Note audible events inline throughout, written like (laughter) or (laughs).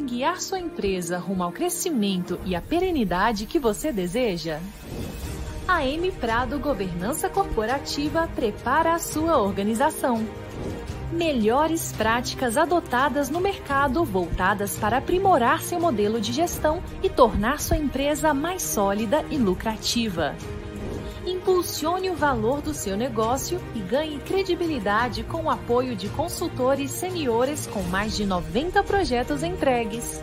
guiar sua empresa rumo ao crescimento e à perenidade que você deseja? A M Prado Governança Corporativa prepara a sua organização. Melhores práticas adotadas no mercado voltadas para aprimorar seu modelo de gestão e tornar sua empresa mais sólida e lucrativa. Impulsione o valor do seu negócio e ganhe credibilidade com o apoio de consultores seniores com mais de 90 projetos entregues.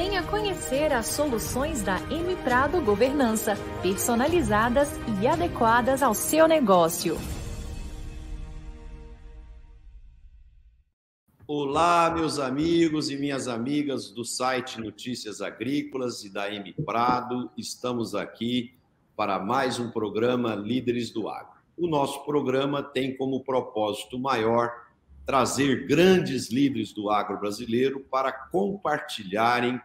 Venha conhecer as soluções da M Prado Governança, personalizadas e adequadas ao seu negócio. Olá, meus amigos e minhas amigas do site Notícias Agrícolas e da M Prado. Estamos aqui para mais um programa Líderes do Agro. O nosso programa tem como propósito maior trazer grandes líderes do agro brasileiro para compartilharem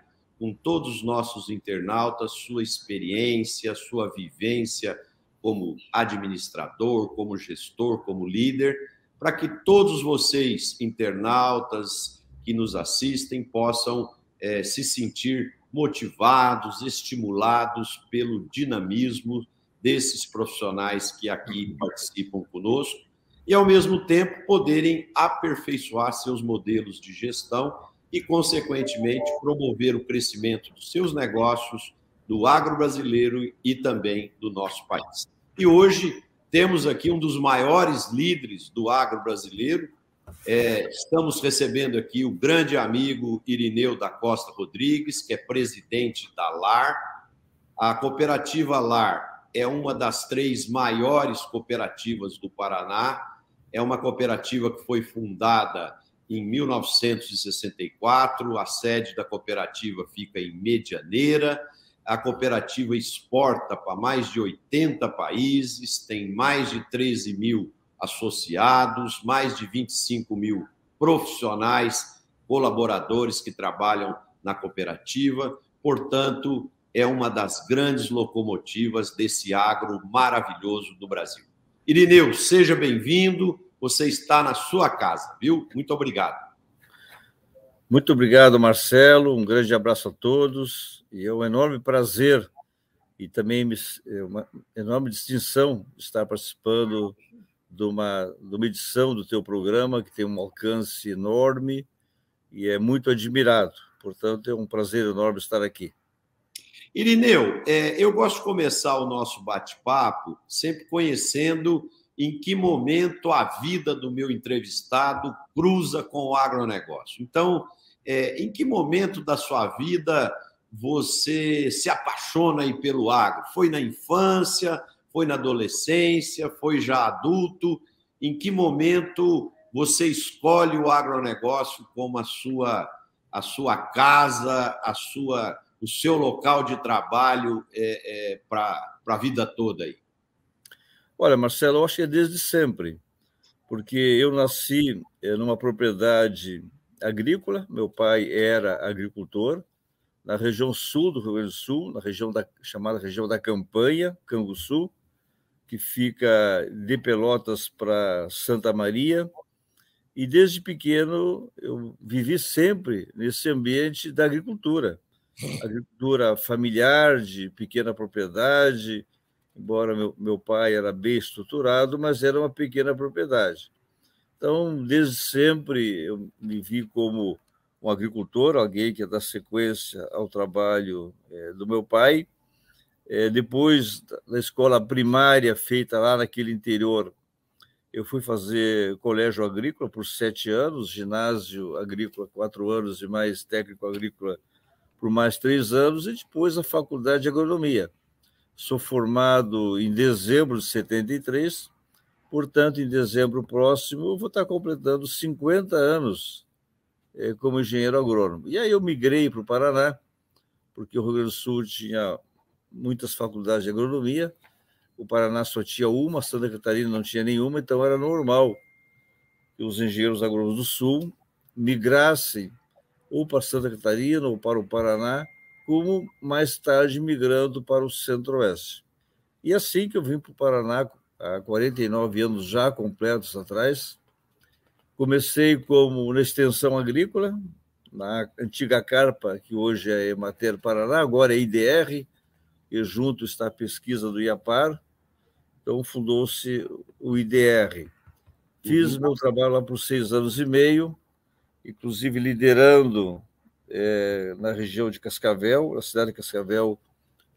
com todos os nossos internautas sua experiência, sua vivência como administrador, como gestor, como líder, para que todos vocês, internautas que nos assistem, possam é, se sentir motivados, estimulados pelo dinamismo desses profissionais que aqui participam conosco e, ao mesmo tempo, poderem aperfeiçoar seus modelos de gestão e, consequentemente, promover o crescimento dos seus negócios, do agro brasileiro e também do nosso país. E hoje temos aqui um dos maiores líderes do agro brasileiro. É, estamos recebendo aqui o grande amigo Irineu da Costa Rodrigues, que é presidente da LAR. A cooperativa LAR é uma das três maiores cooperativas do Paraná é uma cooperativa que foi fundada em 1964, a sede da cooperativa fica em Medianeira. A cooperativa exporta para mais de 80 países, tem mais de 13 mil associados, mais de 25 mil profissionais, colaboradores que trabalham na cooperativa. Portanto, é uma das grandes locomotivas desse agro maravilhoso do Brasil. Irineu, seja bem-vindo. Você está na sua casa, viu? Muito obrigado. Muito obrigado, Marcelo. Um grande abraço a todos. E é um enorme prazer e também é uma enorme distinção estar participando de uma, de uma edição do teu programa que tem um alcance enorme e é muito admirado. Portanto, é um prazer enorme estar aqui. Irineu, é, eu gosto de começar o nosso bate-papo sempre conhecendo em que momento a vida do meu entrevistado cruza com o agronegócio. Então, é, em que momento da sua vida você se apaixona aí pelo agro? Foi na infância? Foi na adolescência? Foi já adulto? Em que momento você escolhe o agronegócio como a sua, a sua casa, a sua, o seu local de trabalho é, é, para a vida toda aí? Olha, Marcelo, eu acho que é desde sempre, porque eu nasci eh, numa propriedade agrícola, meu pai era agricultor, na região sul do Rio Grande do Sul, na região da, chamada região da Campanha, Canguçu, que fica de Pelotas para Santa Maria, e desde pequeno eu vivi sempre nesse ambiente da agricultura, agricultura familiar, de pequena propriedade, embora meu, meu pai era bem estruturado, mas era uma pequena propriedade. Então, desde sempre, eu me vi como um agricultor, alguém que ia dar sequência ao trabalho é, do meu pai. É, depois da escola primária feita lá naquele interior, eu fui fazer colégio agrícola por sete anos, ginásio agrícola quatro anos e mais técnico agrícola por mais três anos, e depois a faculdade de agronomia. Sou formado em dezembro de 73, portanto, em dezembro próximo, vou estar completando 50 anos eh, como engenheiro agrônomo. E aí eu migrei para o Paraná, porque o Rio Grande do Sul tinha muitas faculdades de agronomia. o Paraná só tinha uma, Santa Catarina não tinha nenhuma, então era normal que os engenheiros agrônomos do Sul migrassem ou para Santa Catarina ou para o Paraná, como mais tarde migrando para o Centro-Oeste. E assim que eu vim para o Paraná, há 49 anos já completos atrás, comecei como na extensão agrícola, na antiga Carpa, que hoje é Emater Paraná, agora é IDR, e junto está a pesquisa do IAPAR. Então, fundou-se o IDR. Fiz uhum. meu trabalho lá por seis anos e meio, inclusive liderando é, na região de Cascavel, na cidade de Cascavel,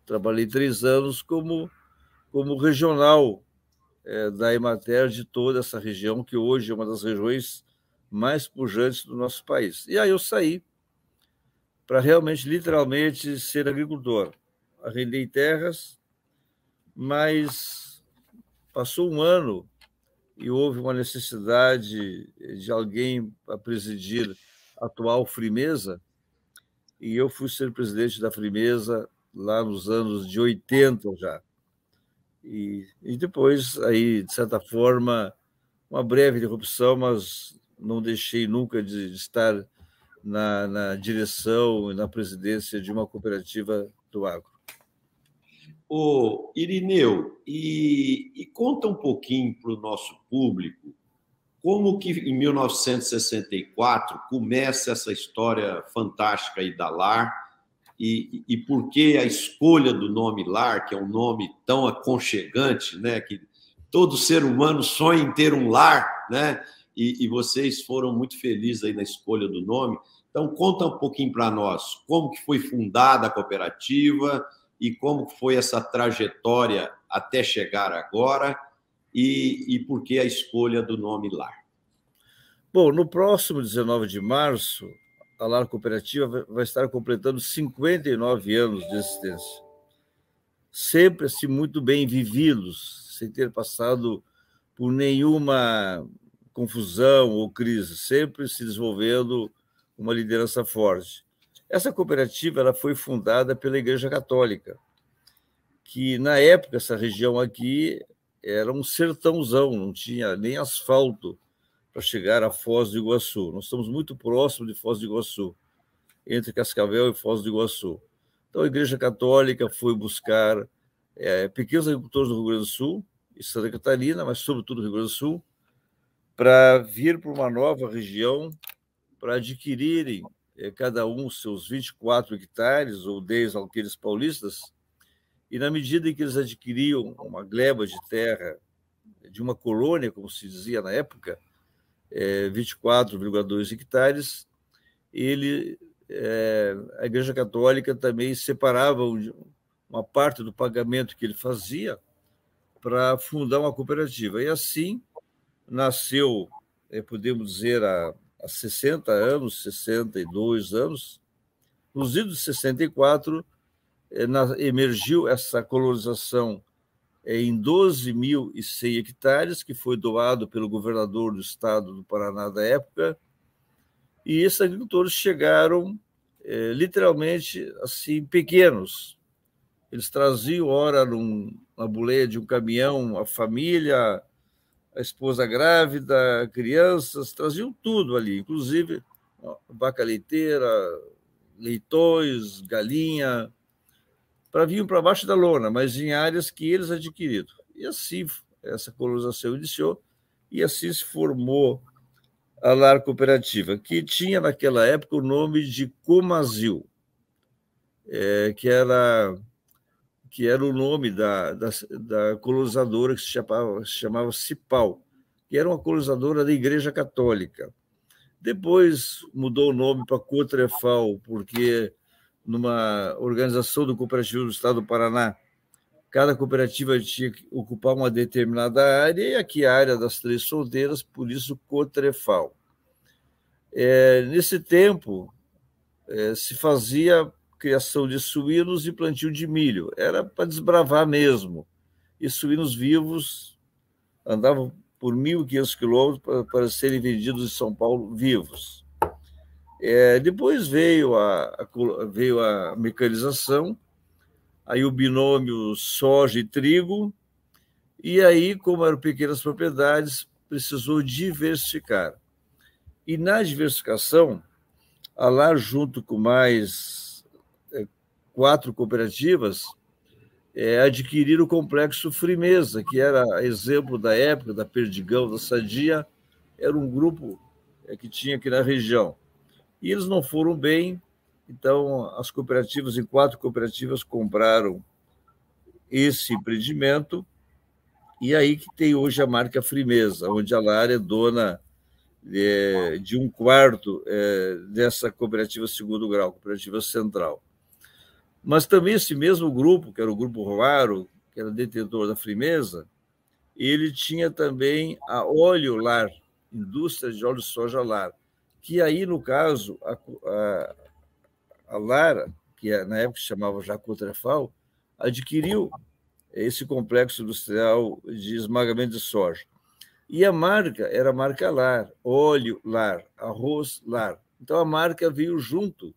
trabalhei três anos como, como regional é, da Emater de toda essa região, que hoje é uma das regiões mais pujantes do nosso país. E aí eu saí para realmente, literalmente, ser agricultor. Arrendei terras, mas passou um ano e houve uma necessidade de alguém para presidir a atual Frimeza, e eu fui ser presidente da Frimeza lá nos anos de 80 já. E, e depois, aí, de certa forma, uma breve interrupção, mas não deixei nunca de estar na, na direção e na presidência de uma cooperativa do agro. O Irineu, e, e conta um pouquinho para o nosso público como que em 1964 começa essa história fantástica aí da LAR e, e por que a escolha do nome LAR, que é um nome tão aconchegante, né, que todo ser humano sonha em ter um lar, né? E, e vocês foram muito felizes aí na escolha do nome. Então conta um pouquinho para nós como que foi fundada a cooperativa e como foi essa trajetória até chegar agora e, e por que a escolha do nome LAR. Bom, no próximo 19 de março, a LAR Cooperativa vai estar completando 59 anos de existência. Sempre assim, muito bem vividos, sem ter passado por nenhuma confusão ou crise, sempre se desenvolvendo uma liderança forte. Essa cooperativa ela foi fundada pela Igreja Católica, que na época essa região aqui era um sertãozão, não tinha nem asfalto para chegar a Foz do Iguaçu. Nós estamos muito próximos de Foz do Iguaçu, entre Cascavel e Foz do Iguaçu. Então a Igreja Católica foi buscar é, pequenos agricultores do Rio Grande do Sul e Santa Catarina, mas sobretudo do Rio Grande do Sul, para vir para uma nova região para adquirirem é, cada um seus 24 hectares, ou 10 alqueires paulistas, e na medida em que eles adquiriam uma gleba de terra de uma colônia, como se dizia na época, é, 24,2 hectares, ele, é, a Igreja Católica também separava uma parte do pagamento que ele fazia para fundar uma cooperativa. E assim nasceu, é, podemos dizer, há há 60 anos, 62 anos, nos idos de 64, eh, emergiu essa colonização eh, em 12.100 hectares, que foi doado pelo governador do estado do Paraná da época, e esses agricultores chegaram é, literalmente assim pequenos. Eles traziam, ora, num, na boleia de um caminhão, a família, a esposa grávida, crianças, traziam tudo ali, inclusive vaca leiteira, leitões, galinha, para vir para baixo da lona, mas em áreas que eles adquiriram. E assim essa colonização iniciou e assim se formou a Lar Cooperativa, que tinha naquela época o nome de Comazil, é, que era que era o nome da, da, da colonizadora que se chamava, se chamava Cipal, que era uma colonizadora da Igreja Católica. Depois mudou o nome para Cotrefal, porque numa organização do cooperativo do Estado do Paraná, cada cooperativa tinha que ocupar uma determinada área, e aqui a área das Três Solteiras, por isso Cotrefal. É, nesse tempo, é, se fazia criação de suínos e plantio de milho. Era para desbravar mesmo. E suínos vivos andavam por 1.500 quilômetros para, para serem vendidos em São Paulo vivos. É, depois veio a, a, veio a mecanização, aí o binômio soja e trigo, E aí, como eram pequenas propriedades, precisou diversificar. E na diversificação, a junto com mais é, quatro cooperativas, é, adquirir o complexo Frimeza, que era exemplo da época, da Perdigão, da Sadia, era um grupo é, que tinha aqui na região. E eles não foram bem, então as cooperativas, em quatro cooperativas, compraram esse empreendimento, e aí que tem hoje a marca Frimeza, onde a Lara é dona é, de um quarto é, dessa cooperativa segundo grau, cooperativa central. Mas também esse mesmo grupo, que era o Grupo Roaro, que era detentor da Frimeza, ele tinha também a Óleo Lar, indústria de óleo soja Lar, que aí, no caso, a, a, a Lara, que é, na época se chamava Jacotrefal, adquiriu esse complexo industrial de esmagamento de soja. E a marca era a marca Lar, óleo Lar, arroz Lar. Então a marca veio junto.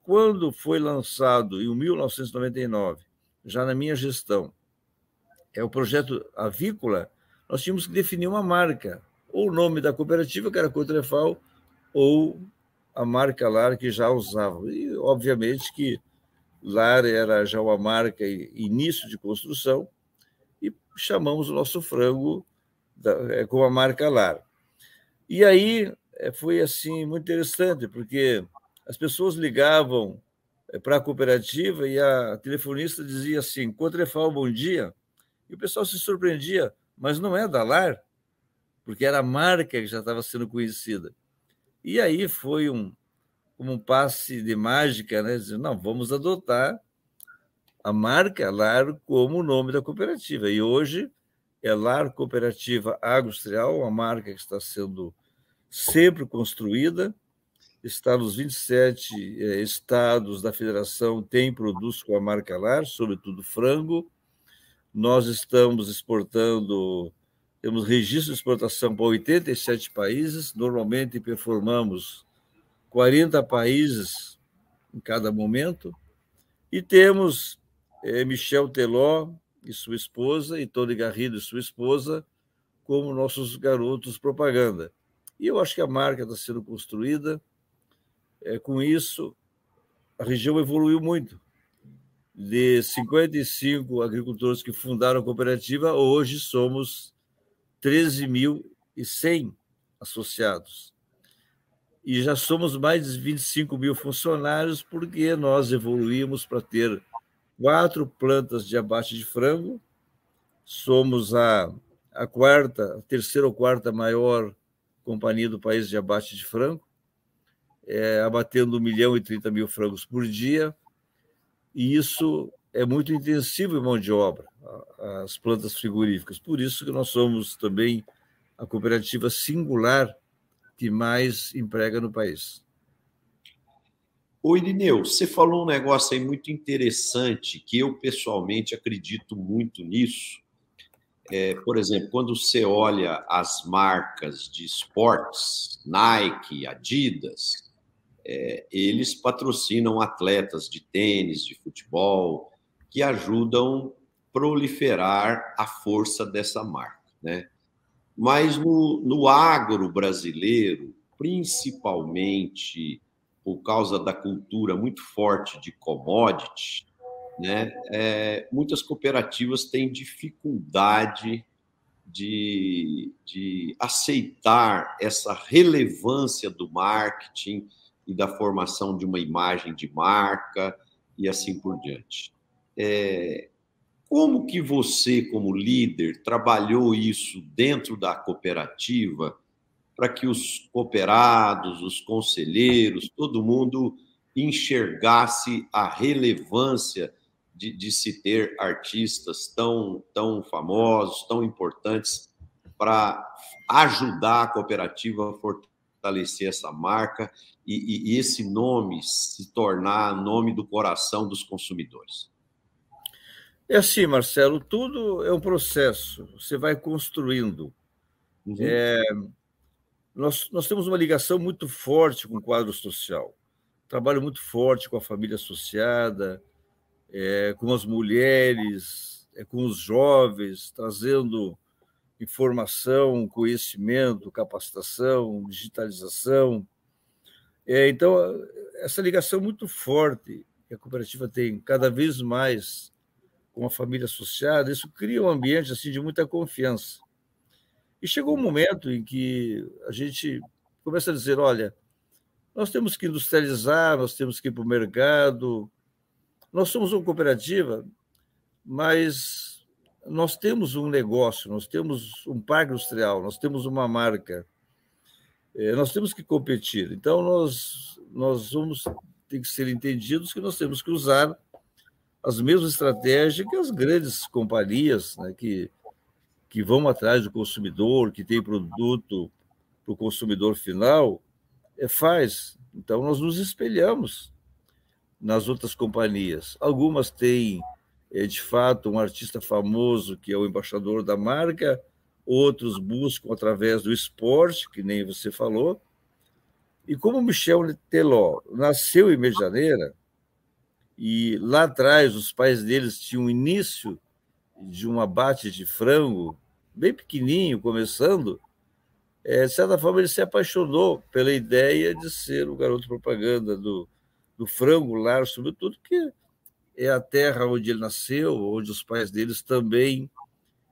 Quando foi lançado em 1999, já na minha gestão, é o projeto avícola, nós tínhamos que definir uma marca, ou o nome da cooperativa, que era Cotrefal, ou a marca Lar que já usava. E, obviamente, que Lar era já uma marca início de construção, e chamamos o nosso frango é, com a marca Lar. E aí é, foi assim muito interessante, porque as pessoas ligavam é, para a cooperativa e a telefonista dizia assim: Cotrefal, bom dia. E o pessoal se surpreendia, mas não é da Lar, porque era a marca que já estava sendo conhecida. E aí foi um, como um passe de mágica, né? Dizer, não, vamos adotar a marca Lar como o nome da cooperativa. E hoje é Lar Cooperativa Agroindustrial, uma marca que está sendo sempre construída, está nos 27 eh, estados da federação, tem produtos com a marca Lar, sobretudo frango. Nós estamos exportando, temos registro de exportação para 87 países, normalmente performamos 40 países em cada momento, e temos é, Michel Teló e sua esposa, e Tony Garrido e sua esposa, como nossos garotos propaganda. E eu acho que a marca está sendo construída. É, com isso, a região evoluiu muito. De 55 agricultores que fundaram a cooperativa, hoje somos 13.100 associados. E já somos mais de 25 mil funcionários, porque nós evoluímos para ter quatro plantas de abate de frango, somos a, a quarta, a terceira ou quarta maior companhia do país de abate de frango, é, abatendo 1 milhão e 30 mil frangos por dia, e isso é muito intensivo em mão de obra, as plantas frigoríficas. Por isso que nós somos também a cooperativa singular que mais emprega no país. Ô Irineu, você falou um negócio aí muito interessante, que eu pessoalmente acredito muito nisso. É, por exemplo, quando você olha as marcas de esportes, Nike, Adidas, é, eles patrocinam atletas de tênis, de futebol, que ajudam proliferar a força dessa marca, né? Mas no, no agro brasileiro, principalmente por causa da cultura muito forte de commodity, né, é, muitas cooperativas têm dificuldade de, de aceitar essa relevância do marketing e da formação de uma imagem de marca e assim por diante. É, como que você, como líder, trabalhou isso dentro da cooperativa para que os cooperados, os conselheiros, todo mundo enxergasse a relevância de, de se ter artistas tão, tão famosos, tão importantes para ajudar a cooperativa a fortalecer essa marca e, e, e esse nome se tornar nome do coração dos consumidores? É assim, Marcelo, tudo é um processo, você vai construindo. Uhum. É, nós, nós temos uma ligação muito forte com o quadro social, trabalho muito forte com a família associada, é, com as mulheres é, com os jovens, trazendo informação, conhecimento, capacitação, digitalização. É, então, essa ligação muito forte que a cooperativa tem cada vez mais com a família associada, isso cria um ambiente assim de muita confiança. E chegou um momento em que a gente começa a dizer, olha, nós temos que industrializar, nós temos que ir para o mercado. Nós somos uma cooperativa, mas nós temos um negócio, nós temos um parque industrial, nós temos uma marca. É, nós temos que competir. Então, nós, nós vamos ter que ser entendidos que nós temos que usar as mesmas estratégias que as grandes companhias né, que, que vão atrás do consumidor, que tem produto para o consumidor final, é, faz. Então, nós nos espelhamos nas outras companhias. Algumas têm, é, de fato, um artista famoso que é o embaixador da marca, outros buscam através do esporte, que nem você falou. E como Michel Teló nasceu em Medianeira, e lá atrás os pais deles tinham o início de um abate de frango, bem pequenininho, começando, é, de certa forma, ele se apaixonou pela ideia de ser o garoto propaganda do, do frango lar, sobretudo, que é a terra onde ele nasceu, onde os pais deles também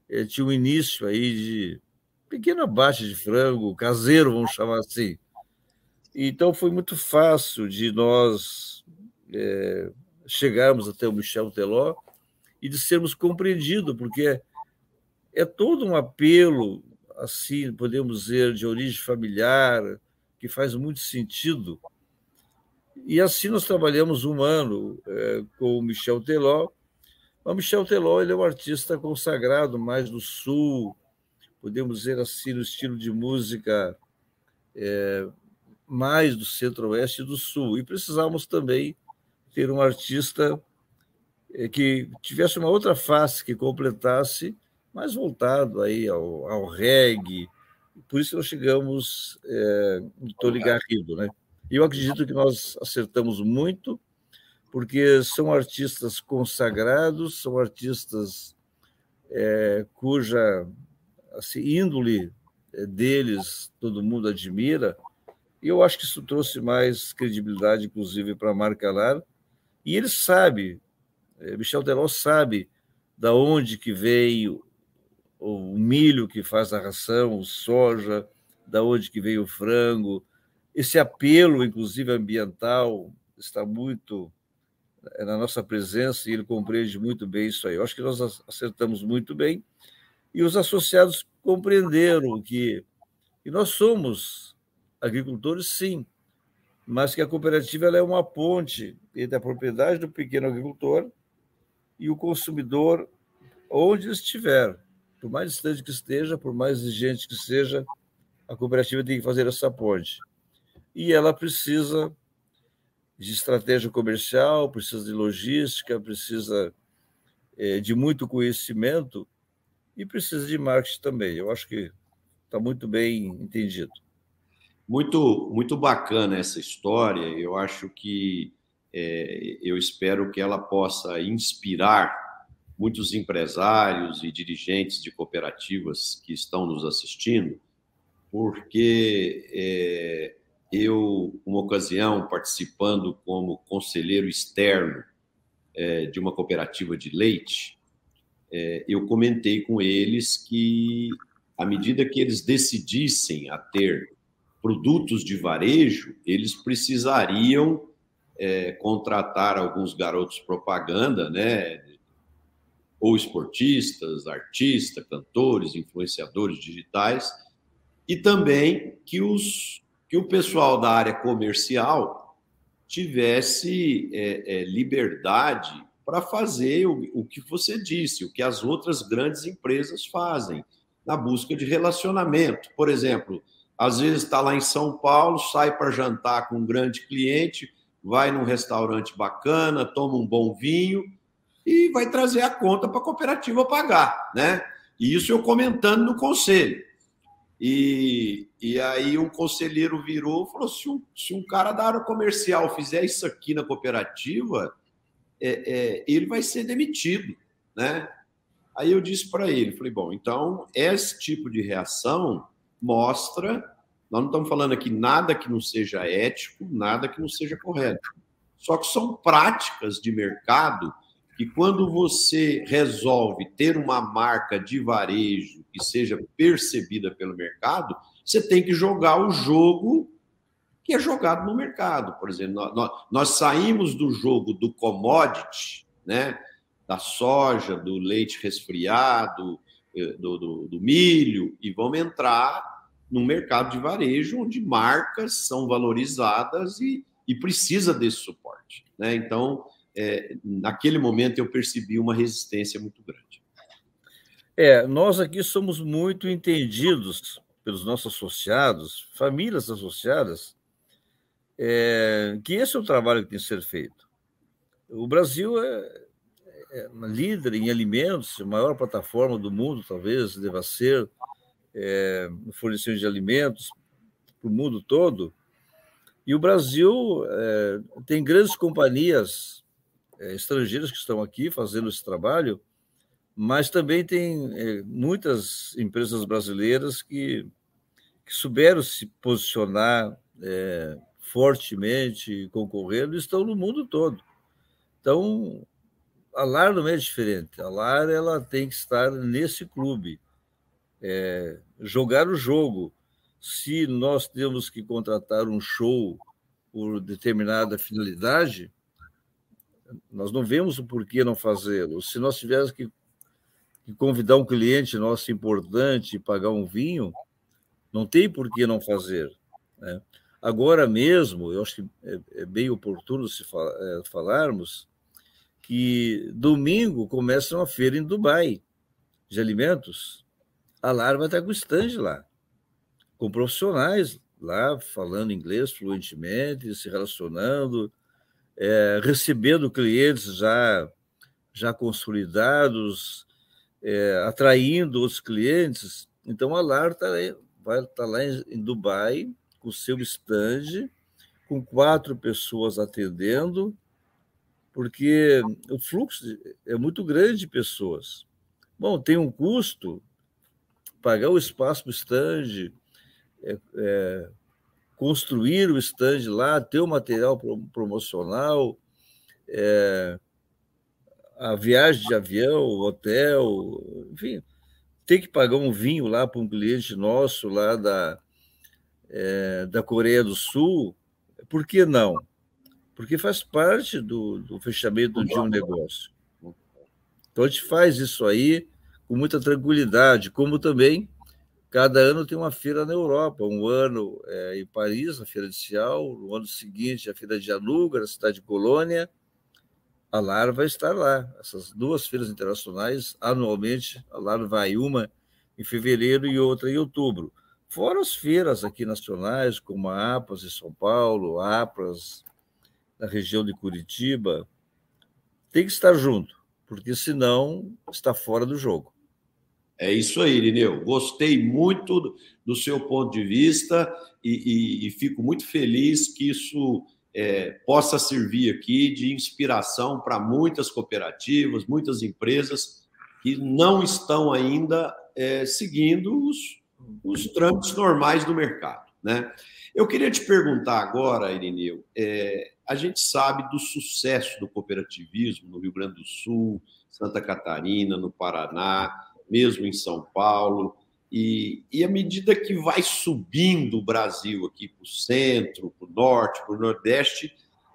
é, tinham um início aí de pequeno abate de frango, caseiro, vamos chamar assim. Então foi muito fácil de nós é, chegarmos até o Michel Teló e de sermos compreendidos, porque é todo um apelo assim, podemos dizer, de origem familiar, que faz muito sentido. E assim nós trabalhamos um ano é, com o Michel Teló. O Michel Teló ele é um artista consagrado mais do Sul, podemos dizer assim, no estilo de música é, mais do Centro-Oeste e do Sul. E precisávamos também ter um artista é, que tivesse uma outra face que completasse mais voltado aí ao, ao reggae. Por isso nós chegamos é, no Tony Garrido, né? Eu acredito que nós acertamos muito, porque são artistas consagrados, são artistas é, cuja assim, índole deles todo mundo admira, e eu acho que isso trouxe mais credibilidade, inclusive, para a marca Lar. E ele sabe, é, Michel Teló sabe da onde que veio o milho que faz a ração, o soja, da onde que veio o frango. Esse apelo, inclusive ambiental, está muito é, na nossa presença e ele compreende muito bem isso aí. Eu acho que nós acertamos muito bem e os associados compreenderam que, que nós somos agricultores, sim, mas que a cooperativa é uma ponte entre a propriedade do pequeno agricultor e o consumidor onde estiver por mais distante que esteja, por mais exigente que seja, a cooperativa tem que fazer essa ponte. E ela precisa de estratégia comercial, precisa de logística, precisa é, de muito conhecimento e precisa de marketing também. Eu acho que está muito bem entendido. Muito, muito bacana essa história. Eu acho que é, eu espero que ela possa inspirar muitos empresários e dirigentes de cooperativas que estão nos assistindo, porque é, eu, uma ocasião, participando como conselheiro externo é, de uma cooperativa de leite, é, eu comentei com eles que, à medida que eles decidissem a ter produtos de varejo, eles precisariam é, contratar alguns garotos propaganda, né, ou esportistas, artistas, cantores, influenciadores digitais, e também que, os, que o pessoal da área comercial tivesse é, é, liberdade para fazer o, o que você disse, o que as outras grandes empresas fazem, na busca de relacionamento. Por exemplo, às vezes está lá em São Paulo, sai para jantar com um grande cliente, vai num restaurante bacana, toma um bom vinho e vai trazer a conta para a cooperativa pagar, né? E isso eu comentando no conselho. E, e aí um conselheiro virou e falou: se um, se um cara da área comercial fizer isso aqui na cooperativa, é, é, ele vai ser demitido, né? Aí eu disse para ele, falei, bom, então esse tipo de reação mostra, nós não estamos falando aqui nada que não seja ético, nada que não seja correto. Só que são práticas de mercado que quando você resolve ter uma marca de varejo que seja percebida pelo mercado, você tem que jogar o jogo que é jogado no mercado. Por exemplo, nós, nós saímos do jogo do commodity, né? da soja, do leite resfriado, eh, do, do, do milho, e vamos entrar num mercado de varejo onde marcas são valorizadas e, e precisa desse suporte. Né? Então, é, naquele momento eu percebi uma resistência muito grande. É, nós aqui somos muito entendidos pelos nossos associados, famílias associadas, é, que esse é o trabalho que tem que ser feito. O Brasil é, é líder em alimentos, a maior plataforma do mundo, talvez deva ser, é, fornecimento de alimentos para o mundo todo. E o Brasil é, tem grandes companhias é, estrangeiras que estão aqui fazendo esse trabalho, mas também tem é, muitas empresas brasileiras que, que souberam se posicionar é, fortemente, concorrendo, e estão no mundo todo. Então, a LAR não é diferente. A LAR ela tem que estar nesse clube, é, jogar o jogo. Se nós temos que contratar um show por determinada finalidade, nós não vemos o porquê não fazê-lo. Se nós tivéssemos que, que, convidar um cliente nosso importante e pagar um vinho, não tem por que não fazer. Né? Agora mesmo, eu acho que é, é bem oportuno se fal, é, falarmos que domingo começa uma feira em Dubai de alimentos. A Larva está com o stand lá, com profissionais lá falando inglês fluentemente, se relacionando, é, recebendo clientes já, já consolidados, é, atraindo outros clientes. Então, a LAR tá, vai estar tá lá em, em Dubai com seu stand, com quatro pessoas atendendo, porque o fluxo é muito grande de pessoas. Bom, tem um custo, pagar o espaço para o stand, é, é, construir o stand lá, ter o material promocional, é, a viagem de avião, hotel, enfim, ter que pagar um vinho lá para um cliente nosso lá da, é, da Coreia do Sul, por que não? Porque faz parte do, do fechamento de um negócio. Então a gente faz isso aí com muita tranquilidade, como também Cada ano tem uma feira na Europa, um ano é, em Paris, a Feira de Cial, no ano seguinte a Feira de Anuga, na cidade de Colônia. A LAR vai estar lá. Essas duas feiras internacionais, anualmente, a LAR vai uma em fevereiro e outra em outubro. Fora as feiras aqui nacionais, como a APAS em São Paulo, a APAS na região de Curitiba, tem que estar junto, porque senão está fora do jogo. É isso aí, Irineu. Gostei muito do seu ponto de vista e, e, e fico muito feliz que isso é, possa servir aqui de inspiração para muitas cooperativas, muitas empresas que não estão ainda é, seguindo os, os trâmites normais do mercado. Né? Eu queria te perguntar agora, Irineu, é, a gente sabe do sucesso do cooperativismo no Rio Grande do Sul, Santa Catarina, no Paraná, mesmo em São Paulo. E, e à medida que vai subindo o Brasil aqui para o centro, para o norte, para o nordeste,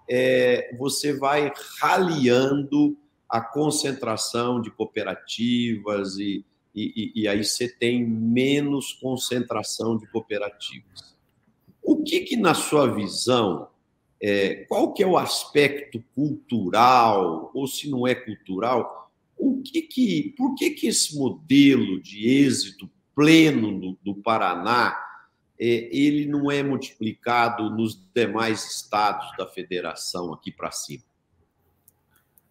é, você vai raliando a concentração de cooperativas e, e, e, aí você tem menos concentração de cooperativas. O que, que na sua visão, é, qual que é o aspecto cultural, ou se não é cultural, o que que, por que, que esse modelo de êxito pleno do, do Paraná é, ele não é multiplicado nos demais estados da federação aqui para cima?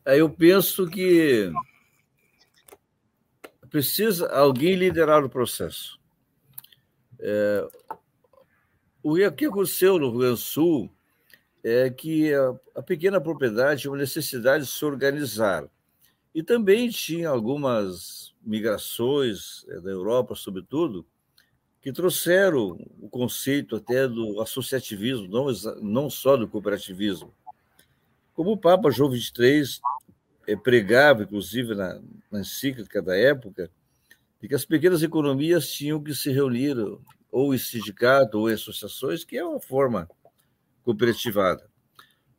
É, eu penso que precisa alguém liderar o processo. É, o que aconteceu no Rio Grande do Sul é que a, a pequena propriedade tinha uma necessidade de se organizar. E também tinha algumas migrações é, da Europa, sobretudo, que trouxeram o conceito até do associativismo, não, não só do cooperativismo. Como o Papa João XXIII é, pregava, inclusive na, na encíclica da época, de que as pequenas economias tinham que se reunir ou em sindicato ou em associações, que é uma forma cooperativada.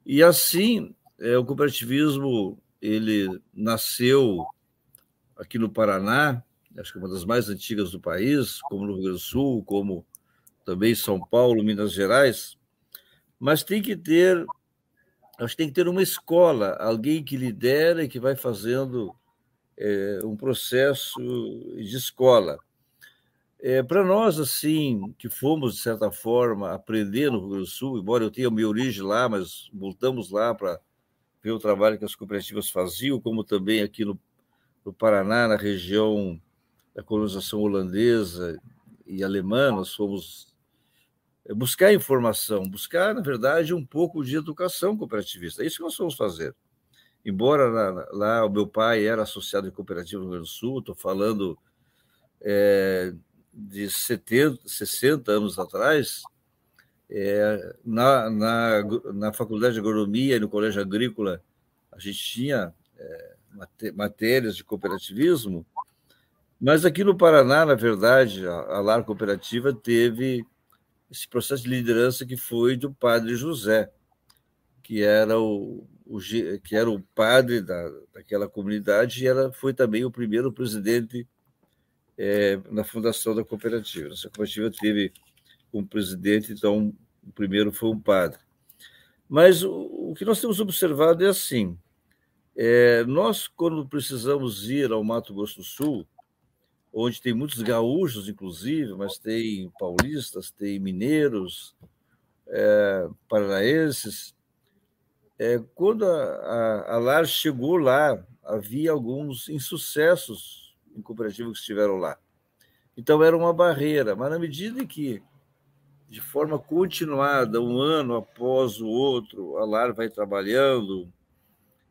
E assim, é, o cooperativismo ele nasceu aqui no Paraná, acho que é uma das mais antigas do país, como no Rio Grande do Sul, como também São Paulo, Minas Gerais, mas tem que ter, acho que tem que ter uma escola, alguém que lidera e que vai fazendo é, um processo de escola. É, Para nós, assim, que fomos, de certa forma, aprender no Rio Grande do Sul, embora eu tenha minha origem lá, mas voltamos lá para ver o trabalho que as cooperativas faziam, como também aqui no, no Paraná, na região da colonização holandesa e alemã, nós fomos é, buscar informação, buscar, na verdade, um pouco de educação cooperativista. É isso que nós fomos fazer. Embora lá, lá o meu pai era associado em cooperativa no Rio Grande do Sul, estou falando é, de 70, 60 anos atrás, é, na, na, na Faculdade de Agronomia e no Colégio Agrícola, a gente tinha é, matérias de cooperativismo, mas aqui no Paraná, na verdade, a, a LAR Cooperativa teve esse processo de liderança que foi do padre José, que era o, o que era o padre da, daquela comunidade e ela foi também o primeiro presidente é, na fundação da cooperativa. Essa cooperativa teve um presidente, então o primeiro foi um padre. Mas o, o que nós temos observado é assim: é, nós, quando precisamos ir ao Mato Grosso do Sul, onde tem muitos gaúchos, inclusive, mas tem paulistas, tem mineiros, é, paranaenses, é, quando a, a, a LAR chegou lá, havia alguns insucessos em cooperativas que estiveram lá. Então era uma barreira, mas na medida em que, de forma continuada, um ano após o outro, a LAR vai trabalhando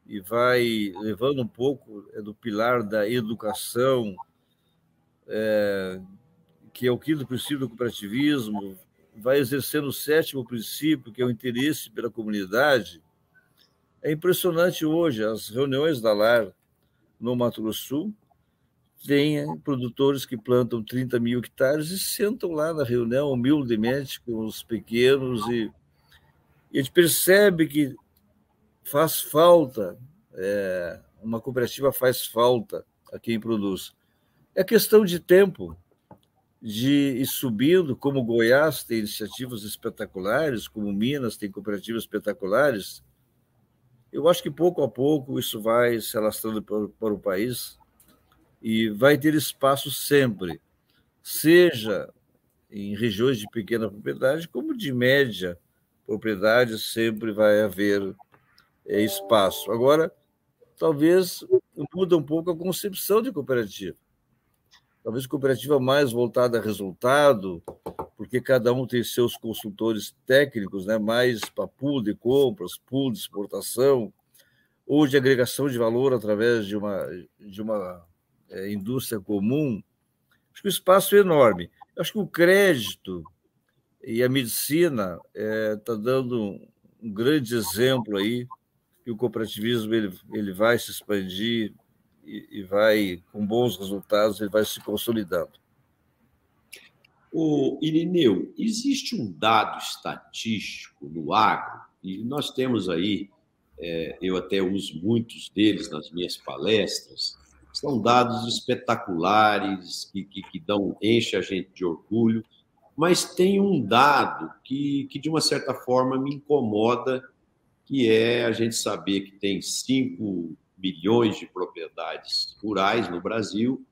e vai levando um pouco é, do pilar da educação, é, que é o quinto princípio do cooperativismo, vai exercendo o sétimo princípio, que é o interesse pela comunidade. É impressionante hoje as reuniões da LAR no Mato Grosso Sul, tem produtores que plantam 30 mil hectares e sentam lá na reunião humildemente com os pequenos e, a gente percebe que faz falta, é, uma cooperativa faz falta a quem produz. É questão de tempo de ir subindo, como Goiás tem iniciativas espetaculares, como Minas tem cooperativas espetaculares. Eu acho que pouco a pouco isso vai se alastrando para o país e vai ter espaço sempre, seja em regiões de pequena propriedade, como de média propriedade, sempre vai haver é, espaço. Agora, talvez muda um pouco a concepção de cooperativa. Talvez cooperativa mais voltada a resultado, porque cada um tem seus consultores técnicos, né? mais para pool de compras, pool de exportação, ou de agregação de valor através de uma, de uma é, indústria comum, acho que o espaço é enorme. Acho que o crédito e a medicina está é, tá dando um grande exemplo aí que o cooperativismo ele, ele vai se expandir e, e vai, com bons resultados, ele vai se consolidando. O Irineu, existe um dado estatístico no agro, e nós temos aí, é, eu até uso muitos deles nas minhas palestras, são dados espetaculares que, que, que dão, enche a gente de orgulho, mas tem um dado que, que, de uma certa forma, me incomoda, que é a gente saber que tem 5 milhões de propriedades rurais no Brasil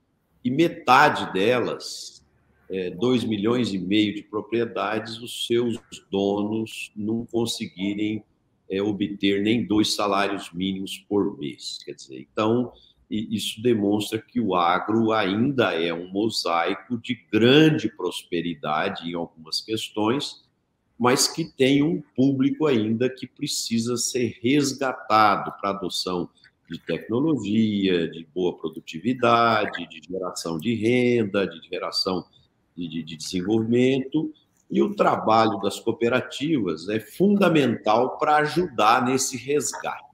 e metade delas, é, 2 milhões e meio de propriedades, os seus donos não conseguirem é, obter nem dois salários mínimos por mês. Quer dizer, então, e isso demonstra que o agro ainda é um mosaico de grande prosperidade em algumas questões, mas que tem um público ainda que precisa ser resgatado para adoção de tecnologia, de boa produtividade, de geração de renda, de geração de, de desenvolvimento. E o trabalho das cooperativas é fundamental para ajudar nesse resgate.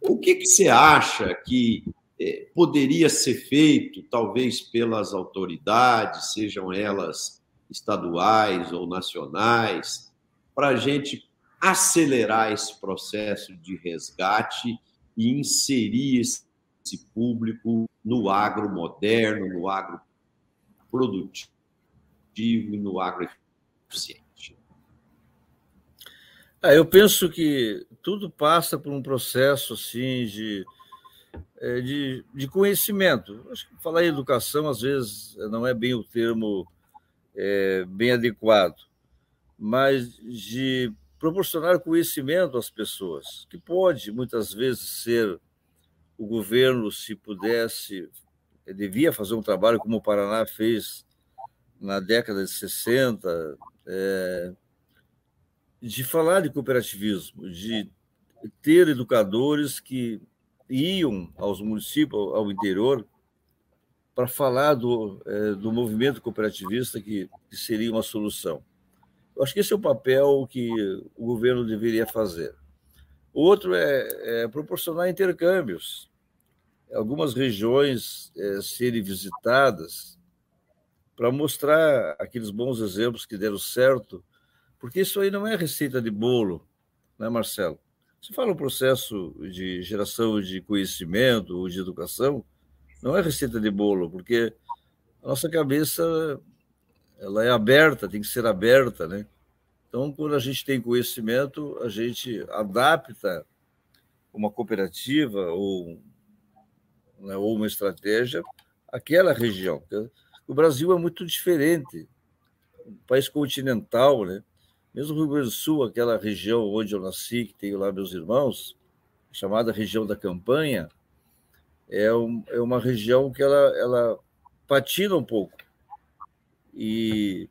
O que, que você acha que é, poderia ser feito, talvez pelas autoridades, sejam elas estaduais ou nacionais, para a gente acelerar esse processo de resgate e inserir esse público no agro moderno, no agro produtivo e no agro eficiente? Ah, eu penso que tudo passa por um processo assim de é, de, de conhecimento. Acho que falar em educação, às vezes, não é bem o termo é, bem adequado, mas de proporcionar conhecimento às pessoas, que pode, muitas vezes, ser o governo, se pudesse, devia fazer um trabalho como o Paraná fez na década de 60, é, de falar de cooperativismo, de ter educadores que iam aos municípios, ao interior, para falar do, é, do movimento cooperativista que, que, seria uma solução. Eu acho que esse é o papel que o governo deveria fazer. Outro é, é proporcionar intercâmbios. Algumas regiões é, serem visitadas para mostrar aqueles bons exemplos que deram certo, porque isso aí não é receita de bolo, né, Marcelo? Se fala um processo de geração de conhecimento ou de educação, não é receita de bolo, porque a nossa cabeça ela é aberta, tem que ser aberta, né? Então, quando a gente tem conhecimento, a gente adapta uma cooperativa ou, né, ou uma estratégia àquela região. O Brasil é muito diferente, um país continental, né? Mesmo Rio Grande do Sul, aquela região onde eu nasci, que tenho lá meus irmãos, chamada região da Campanha, é, um, é uma região que ela, ela patina um pouco. E,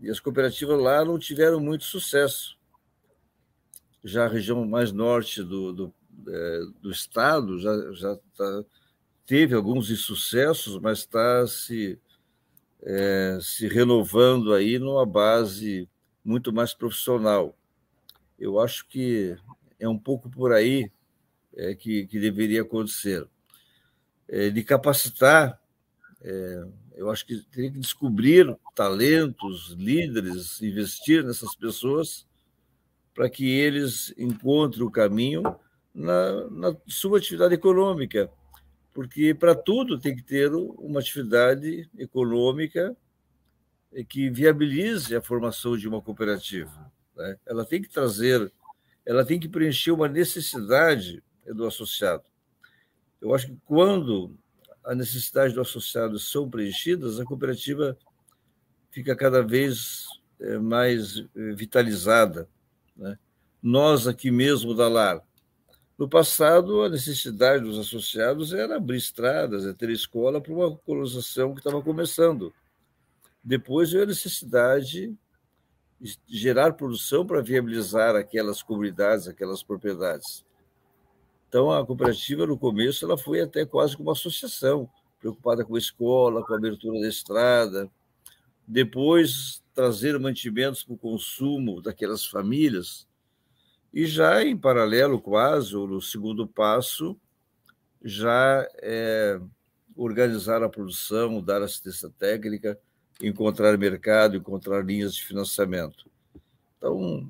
e as cooperativas lá não tiveram muito sucesso. Já a região mais norte do, do, é, do estado já, já tá, teve alguns insucessos, mas está se, é, se renovando aí numa base muito mais profissional. Eu acho que é um pouco por aí é, que, que deveria acontecer. É, de capacitar, é, eu acho que teria que descobrir talentos, líderes, investir nessas pessoas para que eles encontrem o caminho na, na sua atividade econômica, porque para tudo tem que ter uma atividade econômica que viabilize a formação de uma cooperativa. Né? Ela tem que trazer, ela tem que preencher uma necessidade do associado. Eu acho que quando a necessidade do associado são preenchidas, a cooperativa fica cada vez é, mais é, vitalizada. Né? Nós aqui mesmo da LAR, no passado, a necessidade dos associados era abrir estradas, é ter escola para uma colonização que estava começando. Depois veio a necessidade de gerar produção para viabilizar aquelas comunidades, aquelas propriedades. Então, a cooperativa, no começo, ela foi até quase como uma associação, preocupada com a escola, com a abertura da estrada. Depois, trazer mantimentos para o consumo daquelas famílias. E já em paralelo, quase, ou no segundo passo, já é, organizar a produção, dar assistência técnica, encontrar mercado, encontrar linhas de financiamento. Então,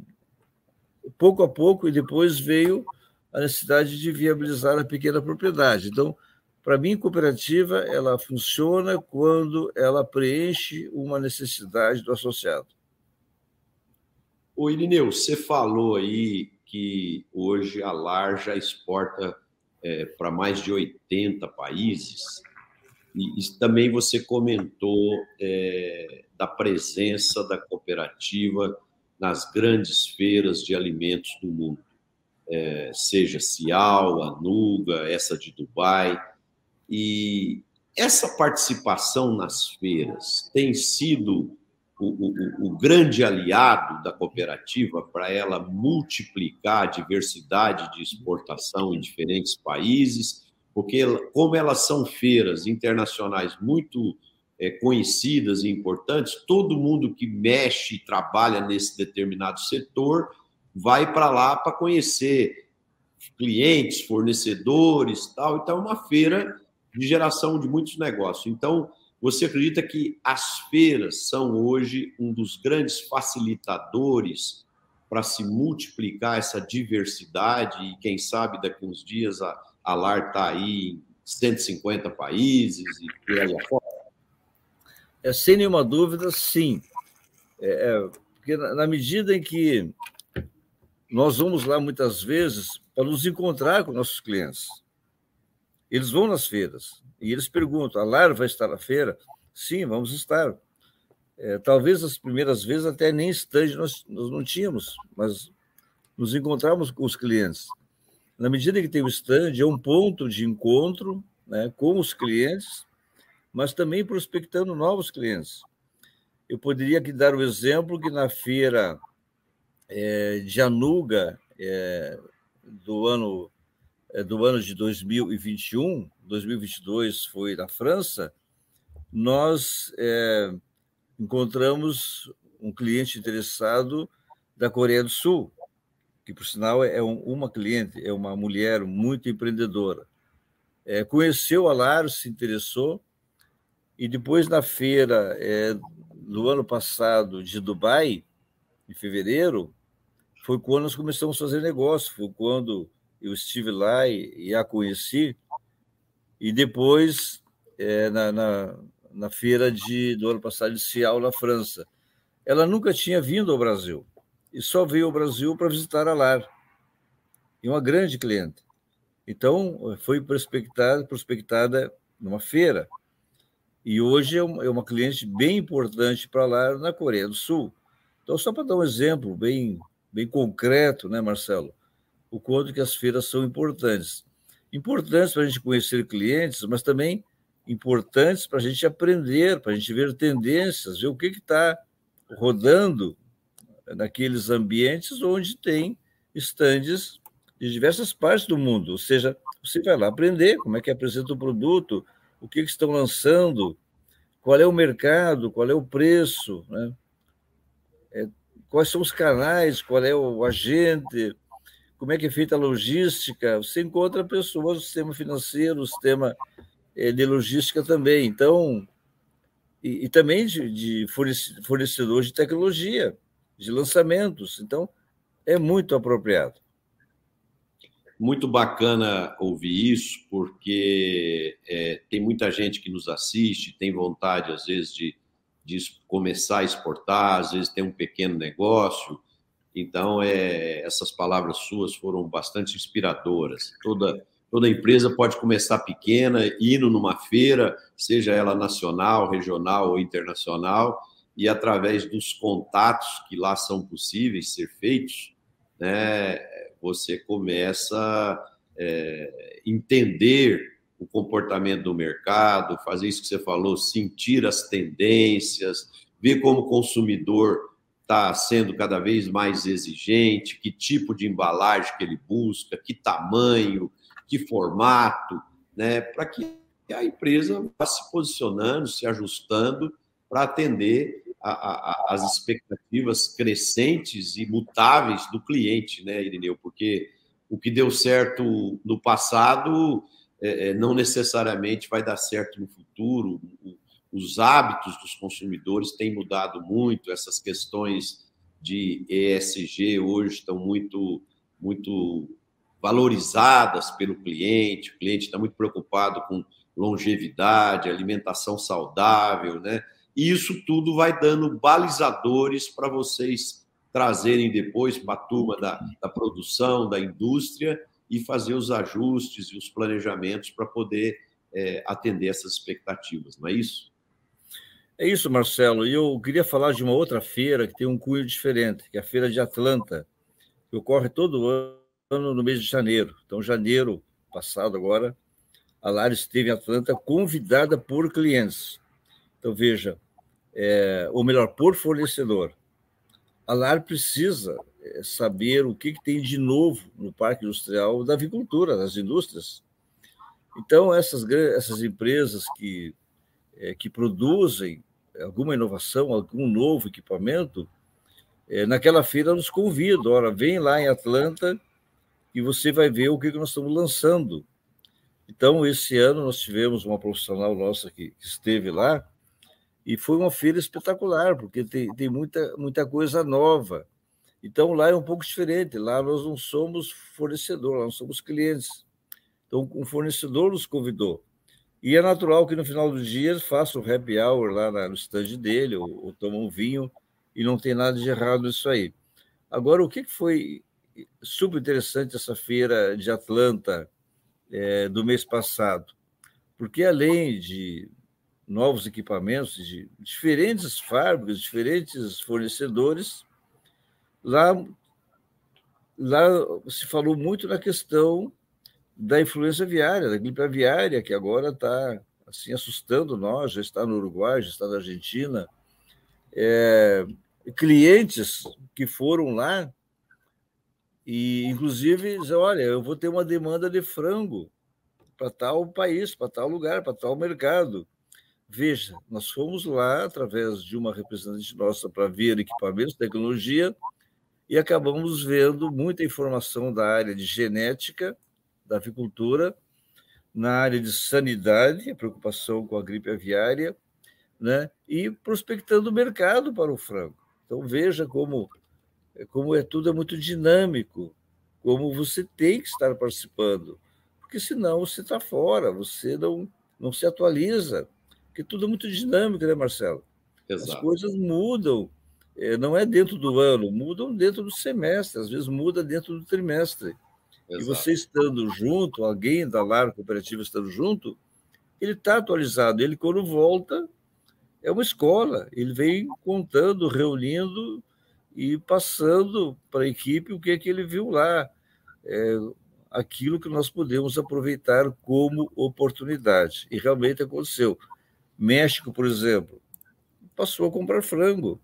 pouco a pouco, e depois veio a necessidade de viabilizar a pequena propriedade. Então, para mim, cooperativa ela funciona quando ela preenche uma necessidade do associado. O Irineu, você falou aí que hoje a LAR já exporta é, para mais de 80 países. E, e também você comentou é, da presença da cooperativa nas grandes feiras de alimentos do mundo, é, seja Cial, Anuga, essa de Dubai. E essa participação nas feiras tem sido o, o, o grande aliado da cooperativa para ela multiplicar a diversidade de exportação em diferentes países, porque como elas são feiras internacionais muito é, conhecidas e importantes, todo mundo que mexe e trabalha nesse determinado setor vai para lá para conhecer clientes, fornecedores, tal. Então, é uma feira de geração de muitos negócios. Então, você acredita que as feiras são hoje um dos grandes facilitadores para se multiplicar essa diversidade e, quem sabe, daqui uns dias a, a LAR está aí em 150 países e por aí afora? É, sem nenhuma dúvida, sim. É, é, porque na medida em que nós vamos lá muitas vezes para nos encontrar com nossos clientes, eles vão nas feiras e eles perguntam: a Lara vai estar na feira? Sim, vamos estar. É, talvez as primeiras vezes até nem stand nós, nós não tínhamos, mas nos encontramos com os clientes. Na medida que tem o stand, é um ponto de encontro né, com os clientes mas também prospectando novos clientes. Eu poderia aqui dar o exemplo que na feira é, de Anuga é, do ano é, do ano de 2021, 2022 foi na França, nós é, encontramos um cliente interessado da Coreia do Sul, que por sinal é um, uma cliente, é uma mulher muito empreendedora. É, conheceu a Laro, se interessou, e depois, na feira é, do ano passado de Dubai, em fevereiro, foi quando nós começamos a fazer negócio, foi quando eu estive lá e, e a conheci. E depois, é, na, na, na, feira de, do ano passado de Cial, na França. Ela nunca tinha vindo ao Brasil e só veio ao Brasil para visitar a Lar. E uma grande cliente. Então, foi prospectada, prospectada numa feira e hoje é uma, é uma cliente bem importante para lá na Coreia do Sul. Então, só para dar um exemplo bem, bem concreto, né, Marcelo? O quanto que as feiras são importantes. Importantes para a gente conhecer clientes, mas também importantes para a gente aprender, para a gente ver tendências, ver o que está rodando naqueles ambientes onde tem estandes de diversas partes do mundo. Ou seja, você vai lá aprender como é que apresenta o produto, o que, que estão lançando, qual é o mercado, qual é o preço, né? É, quais são os canais, qual é o agente, como é que é feita a logística. Você encontra pessoas do sistema financeiro, do sistema é, de logística também. Então, e, e também de, de fornecedores de tecnologia, de lançamentos. Então, é muito apropriado. Muito bacana ouvir isso, porque é, tem muita gente que nos assiste, tem vontade, às vezes, de, de começar a exportar, às vezes tem um pequeno negócio. Então, é, essas palavras suas foram bastante inspiradoras. Toda, toda empresa pode começar pequena, indo numa feira, seja ela nacional, regional ou internacional, e através dos contatos que lá são possíveis ser feitos, né, você começa a é, entender o comportamento do mercado, fazer isso que você falou, sentir as tendências, ver como o consumidor está sendo cada vez mais exigente, que tipo de embalagem que ele busca, que tamanho, que formato, né, para que a empresa vá se posicionando, se ajustando para atender a, a, as expectativas crescentes e mutáveis do cliente, né, Irineu? Porque o que deu certo no passado é, é não necessariamente vai dar certo no futuro. Os hábitos dos consumidores têm mudado muito, essas questões de ESG hoje estão muito, muito valorizadas pelo cliente, o cliente está muito preocupado com longevidade, alimentação saudável, né? E isso tudo vai dando balizadores para vocês trazerem depois para a turma da, da produção, da indústria e fazer os ajustes e os planejamentos para poder é, atender essas expectativas, não é isso? É isso, Marcelo. E eu queria falar de uma outra feira que tem um cunho diferente, que é a Feira de Atlanta, que ocorre todo ano no mês de janeiro. Então, janeiro passado agora, a Lara esteve em Atlanta convidada por clientes. Então, veja, é, ou melhor, por fornecedor. A LAR precisa é, saber o que, que tem de novo no parque industrial da avicultura, das indústrias. Então, essas, essas empresas que, é, que produzem alguma inovação, algum novo equipamento, é, naquela feira nos convidam. Ora, vem lá em Atlanta e você vai ver o que, que nós estamos lançando. Então, esse ano nós tivemos uma profissional nossa que, que esteve lá e foi uma feira espetacular, porque tem, tem muita, muita coisa nova. Então, lá é um pouco diferente. Lá nós não somos fornecedor, lá nós somos clientes. Então, um fornecedor nos convidou. E é natural que no final do dia faça o happy hour lá no stand dele, ou, ou toma um vinho, e não tem nada de errado nisso aí. Agora, o que foi super interessante essa feira de Atlanta é, do mês passado? Porque além de novos equipamentos de diferentes fábricas, diferentes fornecedores, lá, lá se falou muito na questão da influência viária, da gripe aviária, que agora está assim, assustando nós, já está no Uruguai, já está na Argentina. É, clientes que foram lá e, inclusive, dizer, olha, eu vou ter uma demanda de frango para tal país, para tal lugar, para tal mercado. Veja, nós fomos lá através de uma representante nossa para ver equipamentos, tecnologia, e acabamos vendo muita informação da área de genética, da avicultura, na área de sanidade, preocupação com a gripe aviária, né? e prospectando o mercado para o frango. Então veja como como é tudo é muito dinâmico, como você tem que estar participando, porque senão você está fora, você não não se atualiza, porque tudo é muito dinâmico, né, Marcelo? Exato. As coisas mudam, é, não é dentro do ano, mudam dentro do semestre, às vezes muda dentro do trimestre. Exato. E você estando junto, alguém da Lar Cooperativa estando junto, ele está atualizado. Ele, quando volta, é uma escola. Ele vem contando, reunindo e passando para a equipe o que é que ele viu lá. É, aquilo que nós podemos aproveitar como oportunidade. E realmente aconteceu. México, por exemplo, passou a comprar frango.